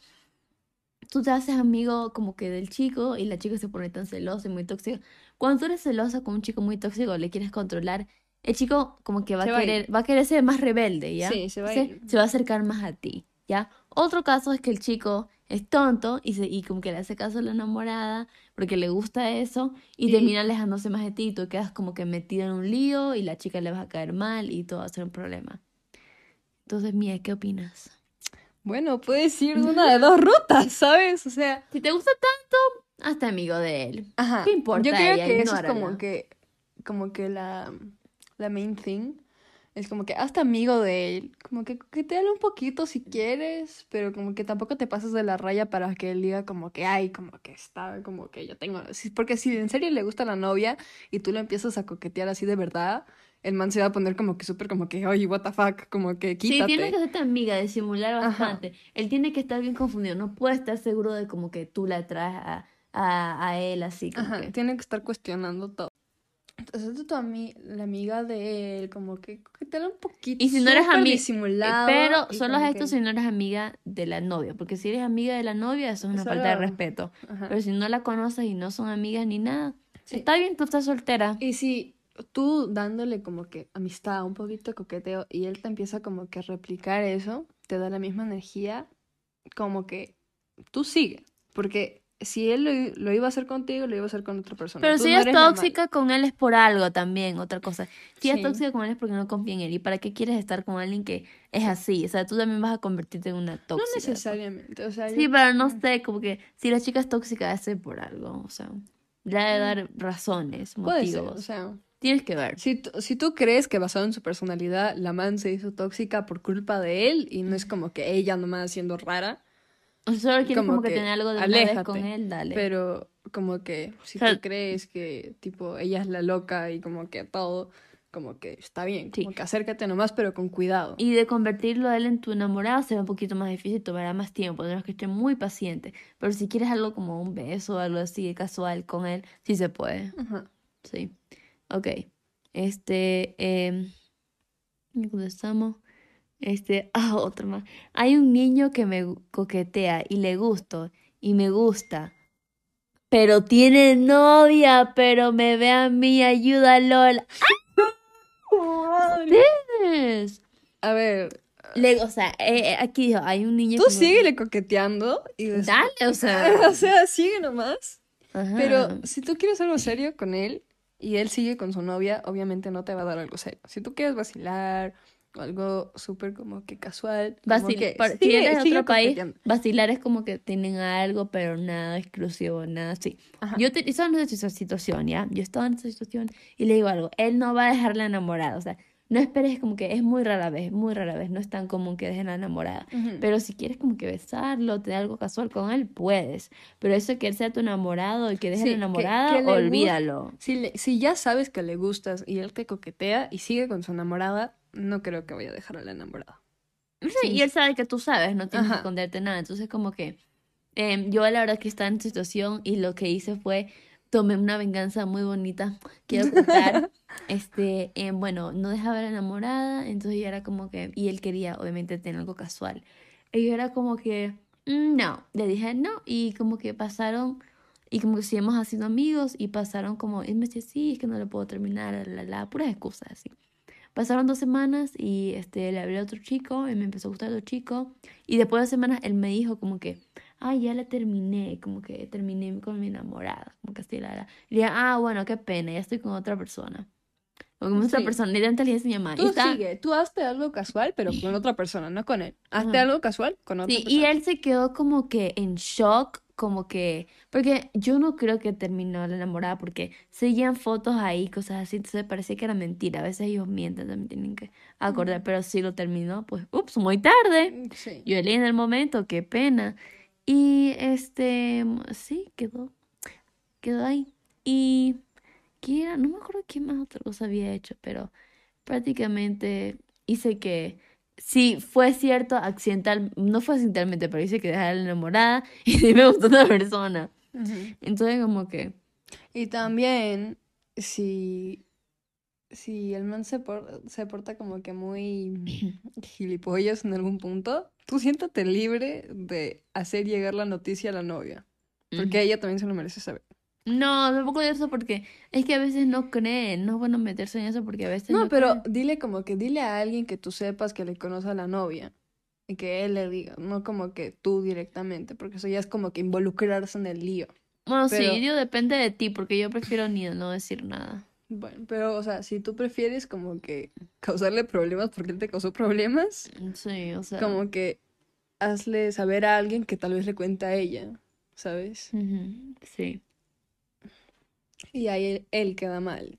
Tú te haces amigo como que del chico y la chica se pone tan celosa y muy tóxica. Cuando tú eres celosa con un chico muy tóxico, le quieres controlar, el chico como que va a va a querer, va a querer ser más rebelde, ¿ya? Sí, se va a ir. se va a acercar más a ti, ¿ya? Otro caso es que el chico es tonto y, se, y como que le hace caso a la enamorada porque le gusta eso y Y- termina alejándose más de ti y tú quedas como que metido en un lío y la chica le va a caer mal y todo va a ser un problema. Entonces, Mía, ¿qué opinas? Bueno, puedes ir de una de dos rutas, ¿sabes? O sea, Si te gusta tanto, Hazte amigo de él. Ajá. ¿Qué importa Yo creo ella? que eso es como que, como que la, la main thing. Es como que hazte amigo de él. Como que coqueteale un poquito si quieres, pero como que tampoco te pases de la raya para que él diga como que, ay, como que está, como que yo tengo... sí, Porque si en serio le gusta la novia y tú lo empiezas a coquetear así de verdad, el man se va a poner como que súper como que, oye, what the fuck, como que Sí, quítate. tienes que hacerte amiga, disimular Ajá. bastante. Él tiene que estar bien confundido, no puede estar seguro de como que tú la traes a, a, a él así como Ajá, que... tiene que estar cuestionando todo. Entonces tú a mí, la amiga de él, como que coqueteale un poquito. Y si no eres ami- disimulado, Pero como es esto que- si no eres amiga de la novia, porque si eres amiga de la novia, eso es una falta de Solo- respeto. Ajá. Pero si no la conoces y no son amigas ni nada, Sí. está bien, tú estás soltera. Y si tú dándole como que amistad, un poquito de coqueteo, y él te empieza como que a replicar eso, te da la misma energía, como que tú sigue. Porque si él lo, lo iba a hacer contigo, lo iba a hacer con otra persona. Pero Tú si no ella es tóxica con él es por algo también, otra cosa. Si ella Sí. es tóxica con él es porque no confía en él. ¿Y para qué quieres estar con alguien que es así? O sea, tú también vas a convertirte en una No tóxica. después. necesariamente, o sea, Sí, pero no sé, como que si la chica es tóxica es por algo, o sea, le ha de dar razones, puede ser, motivos. o sea... Tienes que ver. Si, tú- si tú crees que basado en su personalidad la man se hizo tóxica por culpa de él y no es como que ella nomás siendo rara, solo quieres como como que que tener algo de una vez aléjate, con él, dale. pero como que si O sea- tú crees que tipo ella es la loca y como que todo, como que está bien, Sí. como que acércate nomás pero con cuidado. Y de convertirlo a él en tu enamorado será un poquito más difícil, tomará más tiempo, tendrás que estar muy paciente. Pero si quieres algo como un beso o algo así casual con él, sí se puede. Ajá. Sí. Ok. Este, eh, ¿dónde estamos? Este, ah, otro más. Hay un niño que me coquetea y le gusto y me gusta. Pero tiene novia, pero me ve a mí, ayúdalo. ¿Ustedes? A ver, Le, o sea, eh, eh, aquí dijo, hay un niño tú que me- síguele coqueteando y después... Dale, o sea. o sea, sigue nomás. Ajá. Pero si tú quieres algo serio con él y él sigue con su novia, obviamente no te va a dar algo serio. Si tú quieres vacilar algo súper como que casual, como Vacil- que si eres de sigue otro país, vacilar es como que tienen algo, pero nada exclusivo, nada así. Yo te, estaba en esa situación, ¿ya? Yo estaba en esa situación y le digo algo, él no va a dejarla enamorada, o sea, no esperes como que es muy rara vez, muy rara vez, no es tan común que dejen la enamorada. Ujú. Pero si quieres como que besarlo, tener algo casual con él, puedes. Pero eso de que él sea tu enamorado y que deje Sí, la que- enamorada, que guste- olvídalo. Si, le- si ya sabes que le gustas y él te coquetea y sigue con su enamorada, no creo que vaya a dejar a la enamorada. Sí, y él sabe que tú sabes, no tienes que Ajá. esconderte nada. Entonces, como que em, yo la verdad que estaba en situación y lo que hice fue tomé una venganza muy bonita. Quiero contar, este, em, bueno, no dejaba a la enamorada, entonces yo era como que, y él quería obviamente tener algo casual. Y yo era como que, "Mm, no, le dije no, y como que pasaron, y como que seguimos haciendo amigos, y pasaron como, él me decía, sí, es que no le puedo terminar, la, la, la, puras excusas así. Pasaron dos semanas y este, le hablé a otro chico, y me empezó a gustar otro chico. Y después de dos semanas él me dijo como que, ay, ya la terminé, como que terminé con mi enamorada, como que así la, la. Y le dije, ah, bueno, qué pena, ya estoy con otra persona. O con otra persona, literalmente le dije a mi mamá. Y Tú estaba- sigue, tú hazte algo casual, pero con otra persona, no con él. Hazte Ajá. algo casual con otra Sí, y él se quedó como que en shock, como que, porque yo no creo que terminó la enamorada, porque seguían fotos ahí, cosas así, entonces parecía que era mentira. A veces ellos mienten, también tienen que acordar, pero si lo terminó, pues, ups, muy tarde. Sí. Yo leí en el momento, qué pena. Y este, sí, quedó, quedó ahí. Y, ¿qué era? No me acuerdo qué más otra cosa había hecho, pero prácticamente hice que, sí, fue cierto, accidental, no fue accidentalmente, pero hice que dejara la enamorada y sí me gustó otra persona. Entonces, como que, Y también, si, si el man se, por- se porta como que muy gilipollas en algún punto, tú siéntate libre de hacer llegar la noticia a la novia. Porque ella también se lo merece saber. No, tampoco de eso porque es que a veces no creen, no es bueno meterse en eso porque a veces No, no pero creen. dile como que dile a alguien que tú sepas que le conoce a la novia. Y que él le diga, no como que tú directamente, porque eso ya es como que involucrarse en el lío. Bueno, Pero- sí, digo, depende de ti, porque yo prefiero ni no decir nada. Bueno, pero, o sea, si tú prefieres como que causarle problemas porque él te causó problemas, Sí, o sea. como que hazle saber a alguien que tal vez le cuente a ella. ¿sabes? Sí. Y ahí él, él queda mal.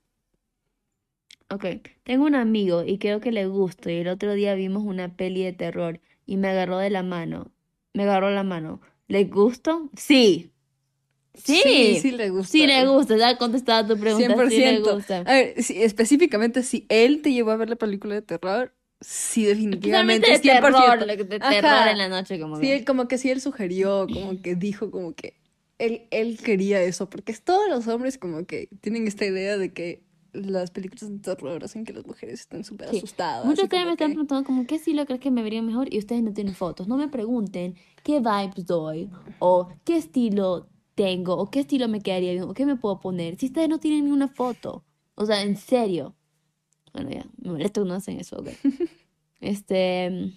Ok, tengo un amigo y creo que le gusta y el otro día vimos una peli de terror y me agarró de la mano. Me agarró la mano. ¿Le gusto? Sí. Sí. Sí, sí le gusta. Sí le gusta. Ya contestado tu pregunta. Sí le 100%. gusta. A ver, si- específicamente si él te llevó a ver la película de terror, sí, definitivamente, de 100%. terror, de, Ajá. terror en la noche como Sí, que- él como que sí él sugirió, como que dijo como que él, él quería eso, porque es todos los hombres como que tienen esta idea de que las películas de terror hacen que las mujeres estén súper Sí. asustadas. También como me están que- preguntando como qué estilo crees que me vería mejor y ustedes no tienen fotos. No me pregunten qué vibes doy o qué estilo tengo o qué estilo me quedaría bien o qué me puedo poner. Si ustedes no tienen ni una foto. O sea, en serio. Bueno, ya, me molesta cuando hacen eso, ok. Este,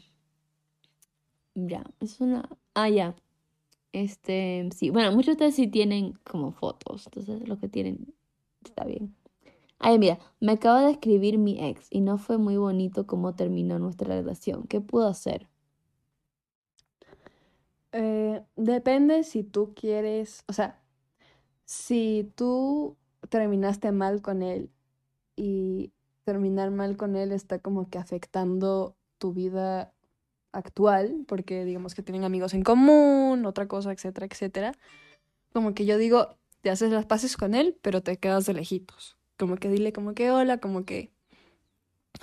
ya, es una, ah, ya. Este, sí, bueno, muchos de ustedes sí tienen como fotos, entonces lo que tienen está bien. Ay, mira, me acaba de escribir mi ex y no fue muy bonito cómo terminó nuestra relación. ¿Qué puedo hacer? Eh, depende si tú quieres, o sea, si tú terminaste mal con él y terminar mal con él está como que afectando tu vida actual, porque digamos que tienen amigos en común, otra cosa, etcétera, etcétera. Como que yo digo, te haces las paces con él, pero te quedas de lejitos. Como que dile como que hola, como que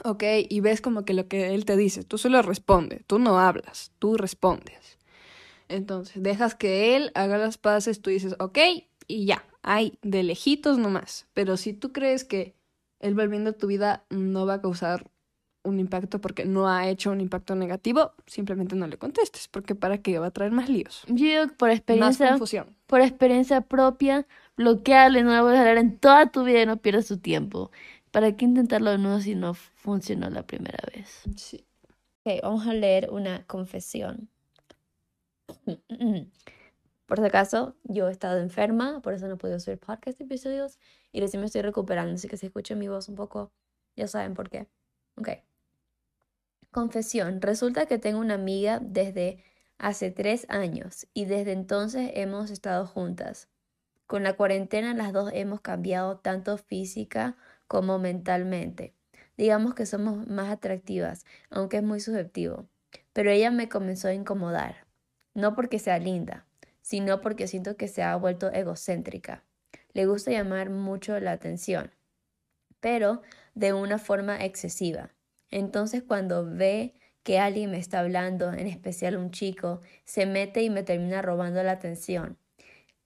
ok, y ves como que lo que él te dice, tú solo responde, tú no hablas, tú respondes. Entonces, dejas que él haga las paces, tú dices, ok, y ya, ahí, de lejitos nomás. Pero si tú crees que él volviendo a tu vida no va a causar un impacto porque no ha hecho un impacto negativo, simplemente no le contestes, porque para qué va a traer más líos, Yo por más experiencia, confusión. por experiencia propia, bloquearle, no le voy a hablar en toda tu vida y no pierdas tu tiempo. ¿Para qué intentarlo de nuevo si no funcionó la primera vez? Sí. Ok, vamos a leer una confesión. Por si acaso, yo he estado enferma, por eso no he podido subir podcast episodios y recién me estoy recuperando, así que si escuchan mi voz un poco, ya saben por qué. Ok. Confesión. Resulta que tengo una amiga desde hace tres años y desde entonces hemos estado juntas. Con la cuarentena las dos hemos cambiado tanto física como mentalmente. Digamos que somos más atractivas, aunque es muy subjetivo. Pero ella me comenzó a incomodar. No porque sea linda, sino porque siento que se ha vuelto egocéntrica. Le gusta llamar mucho la atención, pero de una forma excesiva. Entonces cuando ve que alguien me está hablando, en especial un chico, se mete y me termina robando la atención.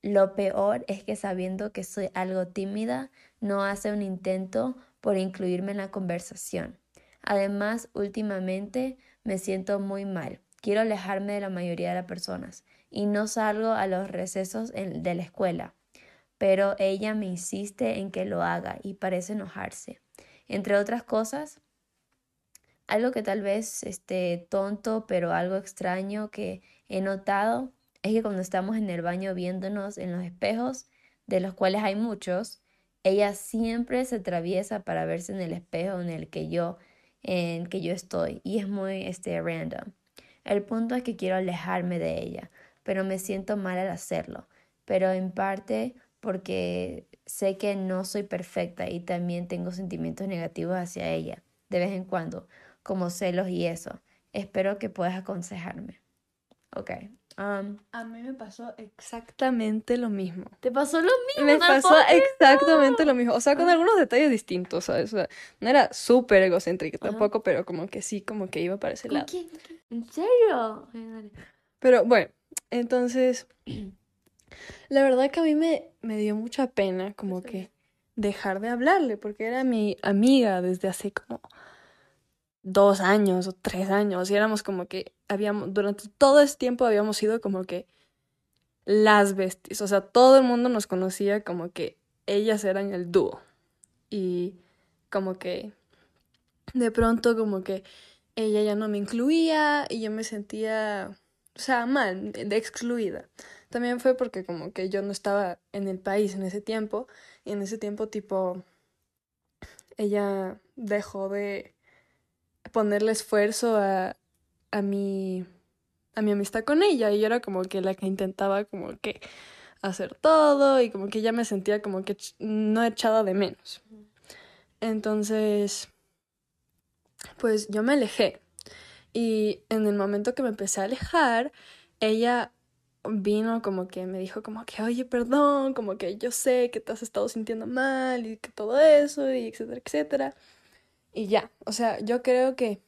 Lo peor es que sabiendo que soy algo tímida, no hace un intento por incluirme en la conversación. Además, últimamente me siento muy mal. Quiero alejarme de la mayoría de las personas y no salgo a los recesos de la escuela. Pero ella me insiste en que lo haga y parece enojarse. Entre otras cosas, algo que tal vez esté tonto, pero algo extraño que he notado es que cuando estamos en el baño viéndonos en los espejos, de los cuales hay muchos, ella siempre se atraviesa para verse en el espejo en el que yo en que yo estoy y es muy este random. El punto es que quiero alejarme de ella, pero me siento mal al hacerlo, pero en parte porque sé que no soy perfecta y también tengo sentimientos negativos hacia ella de vez en cuando, como celos y eso. Espero que puedas aconsejarme. Ok. um, A mí me pasó exactamente lo mismo. ¿Te pasó lo mismo? Me pasó exactamente lo mismo. O sea, con algunos detalles distintos, ¿sabes? O sea, no era súper egocéntrica Ajá. tampoco, pero como que sí, como que iba para ese ¿Con lado. quién? ¿En serio? Pero bueno, entonces, la verdad que a mí me, me dio mucha pena como que dejar de hablarle, porque era mi amiga desde hace como dos años o tres años, y éramos como que habíamos, durante todo ese tiempo habíamos sido como que las besties, o sea, todo el mundo nos conocía como que ellas eran el dúo, y como que de pronto como que ella ya no me incluía y yo me sentía, o sea, mal, excluida. También fue porque como que yo no estaba en el país en ese tiempo y en ese tiempo tipo ella dejó de ponerle esfuerzo a, a mi a mi amistad con ella y yo era como que la que intentaba como que hacer todo y como que ya me sentía como que no echada de menos. Entonces, pues yo me alejé y en el momento que me empecé a alejar, ella vino como que me dijo como que, oye, perdón, como que yo sé que te has estado sintiendo mal y que todo eso y etcétera, etcétera. Y ya, o sea, yo creo que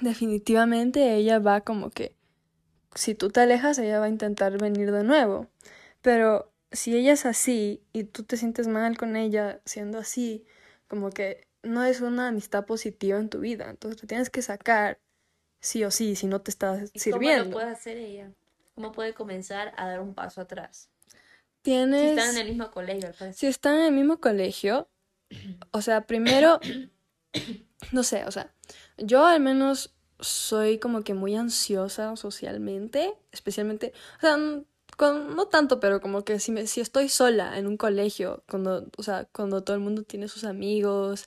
definitivamente ella va como que, si tú te alejas, ella va a intentar venir de nuevo. Pero si ella es así y tú te sientes mal con ella siendo así, como que no es una amistad positiva en tu vida. Entonces te tienes que sacar sí o sí, si no te está ¿Y cómo sirviendo. lo puede hacer ella? ¿Cómo puede comenzar a dar un paso atrás? Si Tienes... están en el mismo colegio, al parecer. Si están en el mismo colegio, o sea, primero, no sé, o sea, yo al menos soy como que muy ansiosa socialmente, especialmente, o sea, con- no tanto, pero como que si, me, si estoy sola en un colegio, cuando, o sea, cuando todo el mundo tiene sus amigos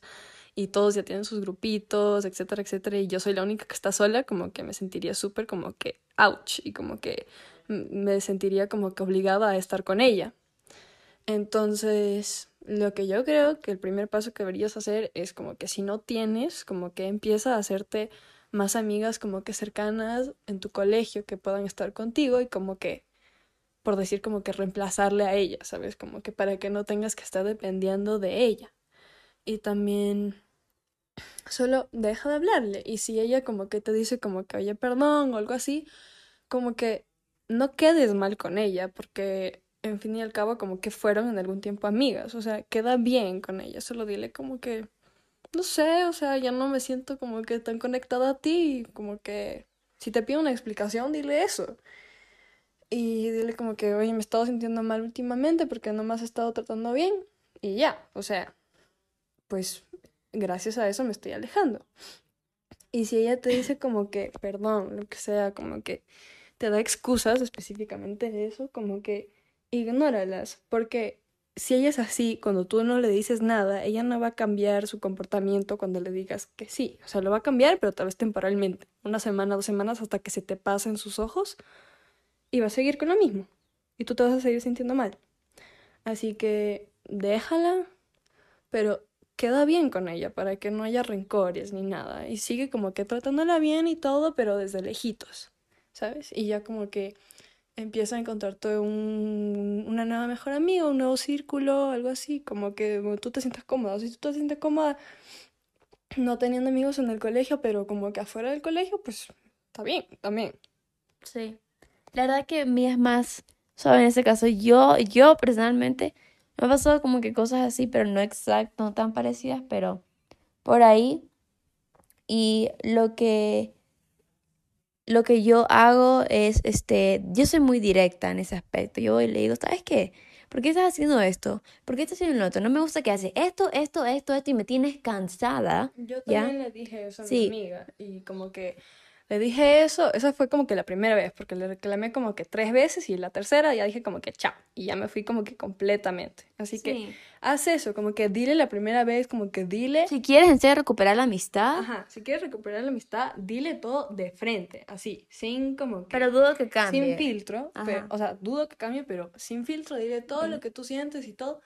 y todos ya tienen sus grupitos, etcétera, etcétera, y yo soy la única que está sola, como que me sentiría súper como que ouch, y como que me sentiría como que obligada a estar con ella. Entonces, lo que yo creo que el primer paso que deberías hacer es como que si no tienes, como que empieza a hacerte más amigas como que cercanas en tu colegio que puedan estar contigo y como que, por decir como que reemplazarle a ella, ¿sabes? Como que para que no tengas que estar dependiendo de ella. Y también solo deja de hablarle. Y si ella como que te dice como que, oye, perdón o algo así, como que no quedes mal con ella, porque en fin y al cabo como que fueron en algún tiempo amigas, o sea, queda bien con ella, solo dile como que, no sé, o sea, ya no me siento como que tan conectada a ti, como que si te pido una explicación, dile eso. Y dile como que, oye, me he estado sintiendo mal últimamente porque no me has estado tratando bien. Y ya, o sea, pues gracias a eso me estoy alejando. Y si ella te dice como que, perdón, lo que sea, como que te da excusas específicamente de eso, como que ignóralas, porque si ella es así, cuando tú no le dices nada, ella no va a cambiar su comportamiento cuando le digas que sí, o sea, lo va a cambiar, pero tal vez temporalmente, una semana, dos semanas, hasta que se te pasen sus ojos, y va a seguir con lo mismo, y tú te vas a seguir sintiendo mal. Así que déjala, pero queda bien con ella para que no haya rencores ni nada, y sigue como que tratándola bien y todo, pero desde lejitos. ¿sabes? Y ya como que empieza a encontrarte un, una nueva mejor amiga, un nuevo círculo, algo así, como que tú te sientas cómoda. Si tú te sientes cómoda no teniendo amigos en el colegio, pero como que afuera del colegio, pues está bien, también. Sí. La verdad que mí es más suave en ese caso. Yo, yo personalmente, me ha pasado como que cosas así, pero no exacto, no tan parecidas, pero por ahí. Y lo que, lo que yo hago es, este, yo soy muy directa en ese aspecto. Yo voy y le digo, ¿sabes qué? ¿Por qué estás haciendo esto? ¿Por qué estás haciendo lo otro? No me gusta que haces esto, esto, esto, esto y me tienes cansada. Yo ¿Ya? también le dije eso a Sí. mi amiga y como que le dije eso, esa fue como que la primera vez, porque le reclamé como que tres veces y la tercera ya dije como que chao y ya me fui como que completamente. Así que haz eso, como que dile la primera vez, como que dile, Si quieres en serio recuperar la amistad, ajá, si quieres recuperar la amistad, dile todo de frente, así, sin como que pero dudo que sin cambie. filtro, Ajá. pero- o sea, dudo que cambie, pero sin filtro, dile todo lo que tú sientes y todo.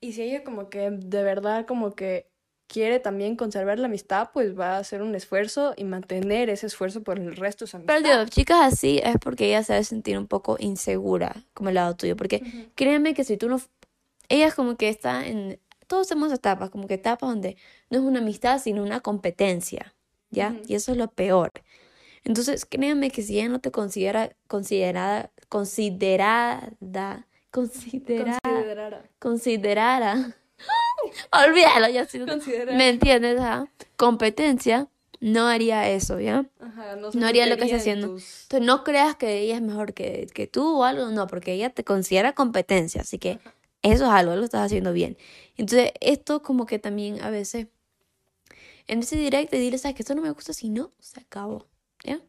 Y si ella como que de verdad como que quiere también conservar la amistad, pues va a hacer un esfuerzo y mantener ese esfuerzo por el resto de su amistad. Pero digo, chicas así es porque ella se debe sentir un poco insegura como el lado tuyo. Porque Ujú. créeme que si tú no... Ella es como que está en... Todos tenemos etapas, como que etapas donde no es una amistad, sino una competencia, ¿ya? Y eso es lo peor. Entonces, créeme que si ella no te considera considerada, considerada, considerada, Considerara. considerara, olvídalo, ya sí, ¿me entiendes? Competencia, no haría eso, ¿ya? Ajá, no, No haría lo que está en haciendo. tus- Entonces no creas que ella es mejor que, que tú o algo, no, porque ella te considera competencia, así que eso es algo, algo estás haciendo bien. Entonces esto como que también a veces, en ese directo, dile, sabes que esto no me gusta, si no, se acabó, ¿ya?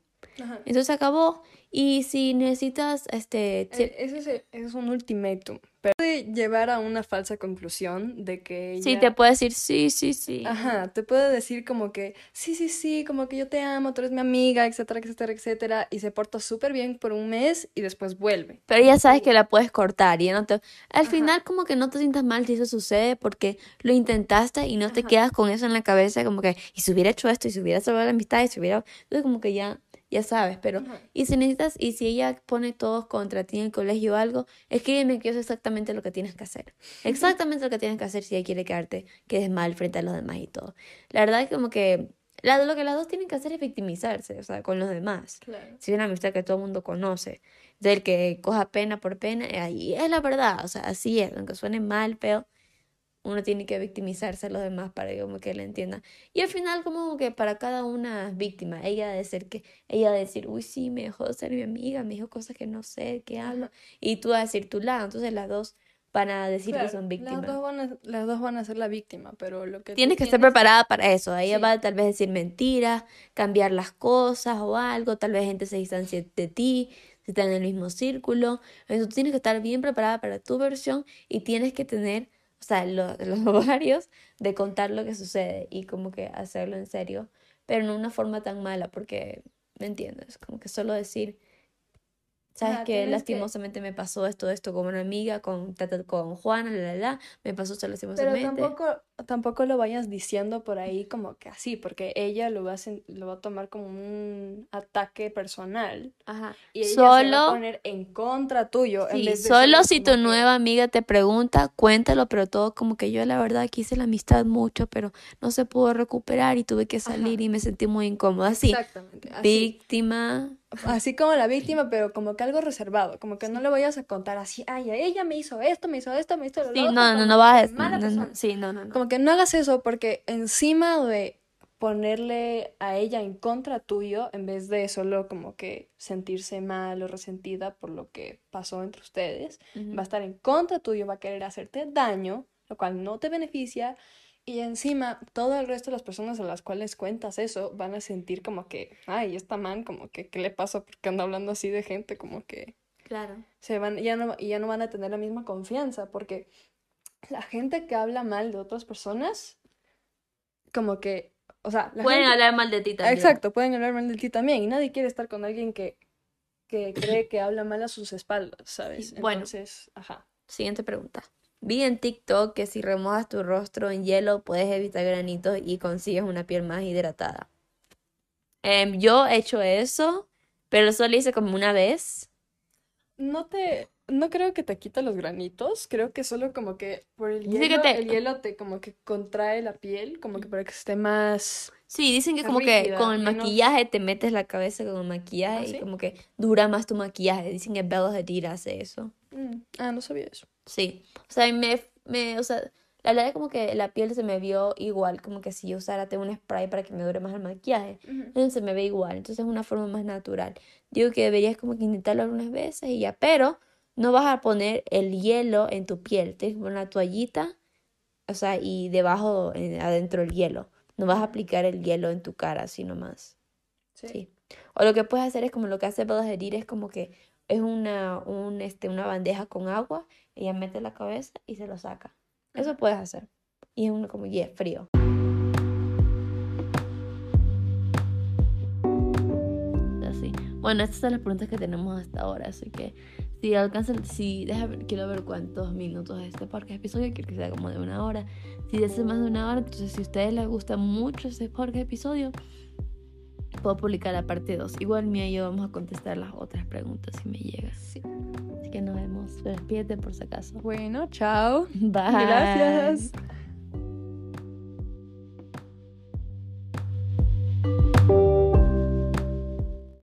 Ajá. Entonces se acabó. Y si necesitas, este, Eh, Ese es, es un ultimátum. Pero puede llevar a una falsa conclusión de que sí, ella- te puede decir sí, sí, sí. Ajá, te puede decir como que sí, sí, sí, como que yo te amo, tú eres mi amiga, etcétera, etcétera, etcétera, y se porta súper bien por un mes y después vuelve. Pero ya sabes que la puedes cortar y ya no te... Al final como que no te sientas mal si eso sucede porque lo intentaste y no te Ajá. quedas con eso en la cabeza como que, y si hubiera hecho esto, y si hubiera salvado la amistad, y si hubiera... Entonces como que ya, ya sabes, pero... Y si necesitas, y si ella pone todos contra ti en el colegio o algo, escríbeme que yo sé exactamente lo que tienes que hacer. Exactamente lo que tienes que hacer si ella quiere quedarte, quedes mal frente a los demás y todo. La verdad es como que... la- lo que las dos tienen que hacer es victimizarse, o sea, con los demás. Claro. Si es una amistad que todo el mundo conoce, del que coja pena por pena, ahí es la verdad, o sea, así es, aunque suene mal, pero uno tiene que victimizarse a los demás para que como que le entiendan. Y al final como que para cada una víctima, ella de ser que, ella de decir, uy, sí, me dejó de ser mi amiga, me dijo cosas que no sé, que hablo, y tú vas a decir tu lado, entonces las dos van a decir que son víctimas. Las dos, van a, las dos van a ser la víctima, pero lo que Tienes que estar preparada para eso. Ella Sí. va a tal vez decir mentiras, cambiar las cosas o algo. Tal vez gente se distancie de ti, si están en el mismo círculo. Entonces tú tienes que estar bien preparada para tu versión y tienes que tener, o sea, lo- los ovarios de contar lo que sucede y como que hacerlo en serio, pero no una forma tan mala porque, ¿me entiendes? Como que solo decir, ¿sabes que- Lastimosamente me pasó esto, esto con una amiga, con, tata- con Juana, la, la, la, me pasó esto Pero lastimosamente. tampoco, tampoco lo vayas diciendo por ahí como que así, porque ella lo va a, lo va a tomar como un ataque personal. Ajá. Y ella se va a Solo, poner en contra tuyo en sí, vez de solo si tu que- nueva amiga te pregunta, cuéntalo, pero todo como que yo la verdad quise la amistad mucho, pero no se pudo recuperar y tuve que salir Ajá. y me sentí muy incómoda. Así, Exactamente. Así, víctima. Así como la víctima, pero como que algo reservado, como que no le vayas a contar así, ay, ella me hizo esto, me hizo esto, me hizo lo Sí, otro", no, no, no vas a no, no, sí, no, no, no. Como que no hagas eso porque encima de ponerle a ella en contra tuyo, en vez de solo como que sentirse mal o resentida por lo que pasó entre ustedes, va a estar en contra tuyo, va a querer hacerte daño, lo cual no te beneficia. Y encima, todo el resto de las personas a las cuales cuentas eso van a sentir como que, ay, esta man, como que, ¿qué le pasa? Porque anda hablando así de gente, como que Claro. se van, ya no, y ya no van a tener la misma confianza, porque la gente que habla mal de otras personas, como que, o sea, la Pueden gente- hablar mal de ti también. Exacto, pueden hablar mal de ti también, y nadie quiere estar con alguien que, que cree que habla mal a sus espaldas, ¿sabes? Bueno. Entonces, ajá. Siguiente pregunta. Vi en TikTok que si remojas tu rostro en hielo puedes evitar granitos y consigues una piel más hidratada. Em, yo he hecho eso, pero solo hice como una vez. No te, no creo que te quita los granitos, creo que solo como que por el que hielo, te- el hielo te como que contrae la piel, como que para que esté más... Sí, dicen que como que con el menos- maquillaje te metes la cabeza con el maquillaje ¿Ah, y como que dura más tu maquillaje. Dicen que Bella Hadid hace eso. Mm, Ah, no sabía eso. Sí. O sea, me, me, o sea, la verdad es como que la piel se me vio igual, como que si yo usara tengo un spray para que me dure más el maquillaje. Entonces se me ve igual, entonces es una forma más natural. Digo que deberías como que intentarlo algunas veces y ya, pero no vas a poner el hielo en tu piel, tienes que poner una toallita, o sea, y debajo, en- adentro el hielo. No vas a aplicar el hielo en tu cara, así nomás. Sí. Sí. O lo que puedes hacer es como lo que hace Bella Hadid, es como que es una, un, este, una bandeja con agua, ella mete la cabeza y se lo saca. Eso puedes hacer. Y es uno como, yeah, frío. Así. Bueno, estas son las preguntas que tenemos hasta ahora, así que si alcanzan, si, deja ver- quiero ver cuántos minutos es este podcast episodio, quiero que sea como de una hora. Si hace más de una hora, entonces si a ustedes les gusta mucho este podcast episodio, puedo publicar la parte 2. Igual mía y yo vamos a contestar las otras preguntas si me llegas. Así que nos vemos. Despídete por si acaso. Bueno, chao. Bye. Gracias.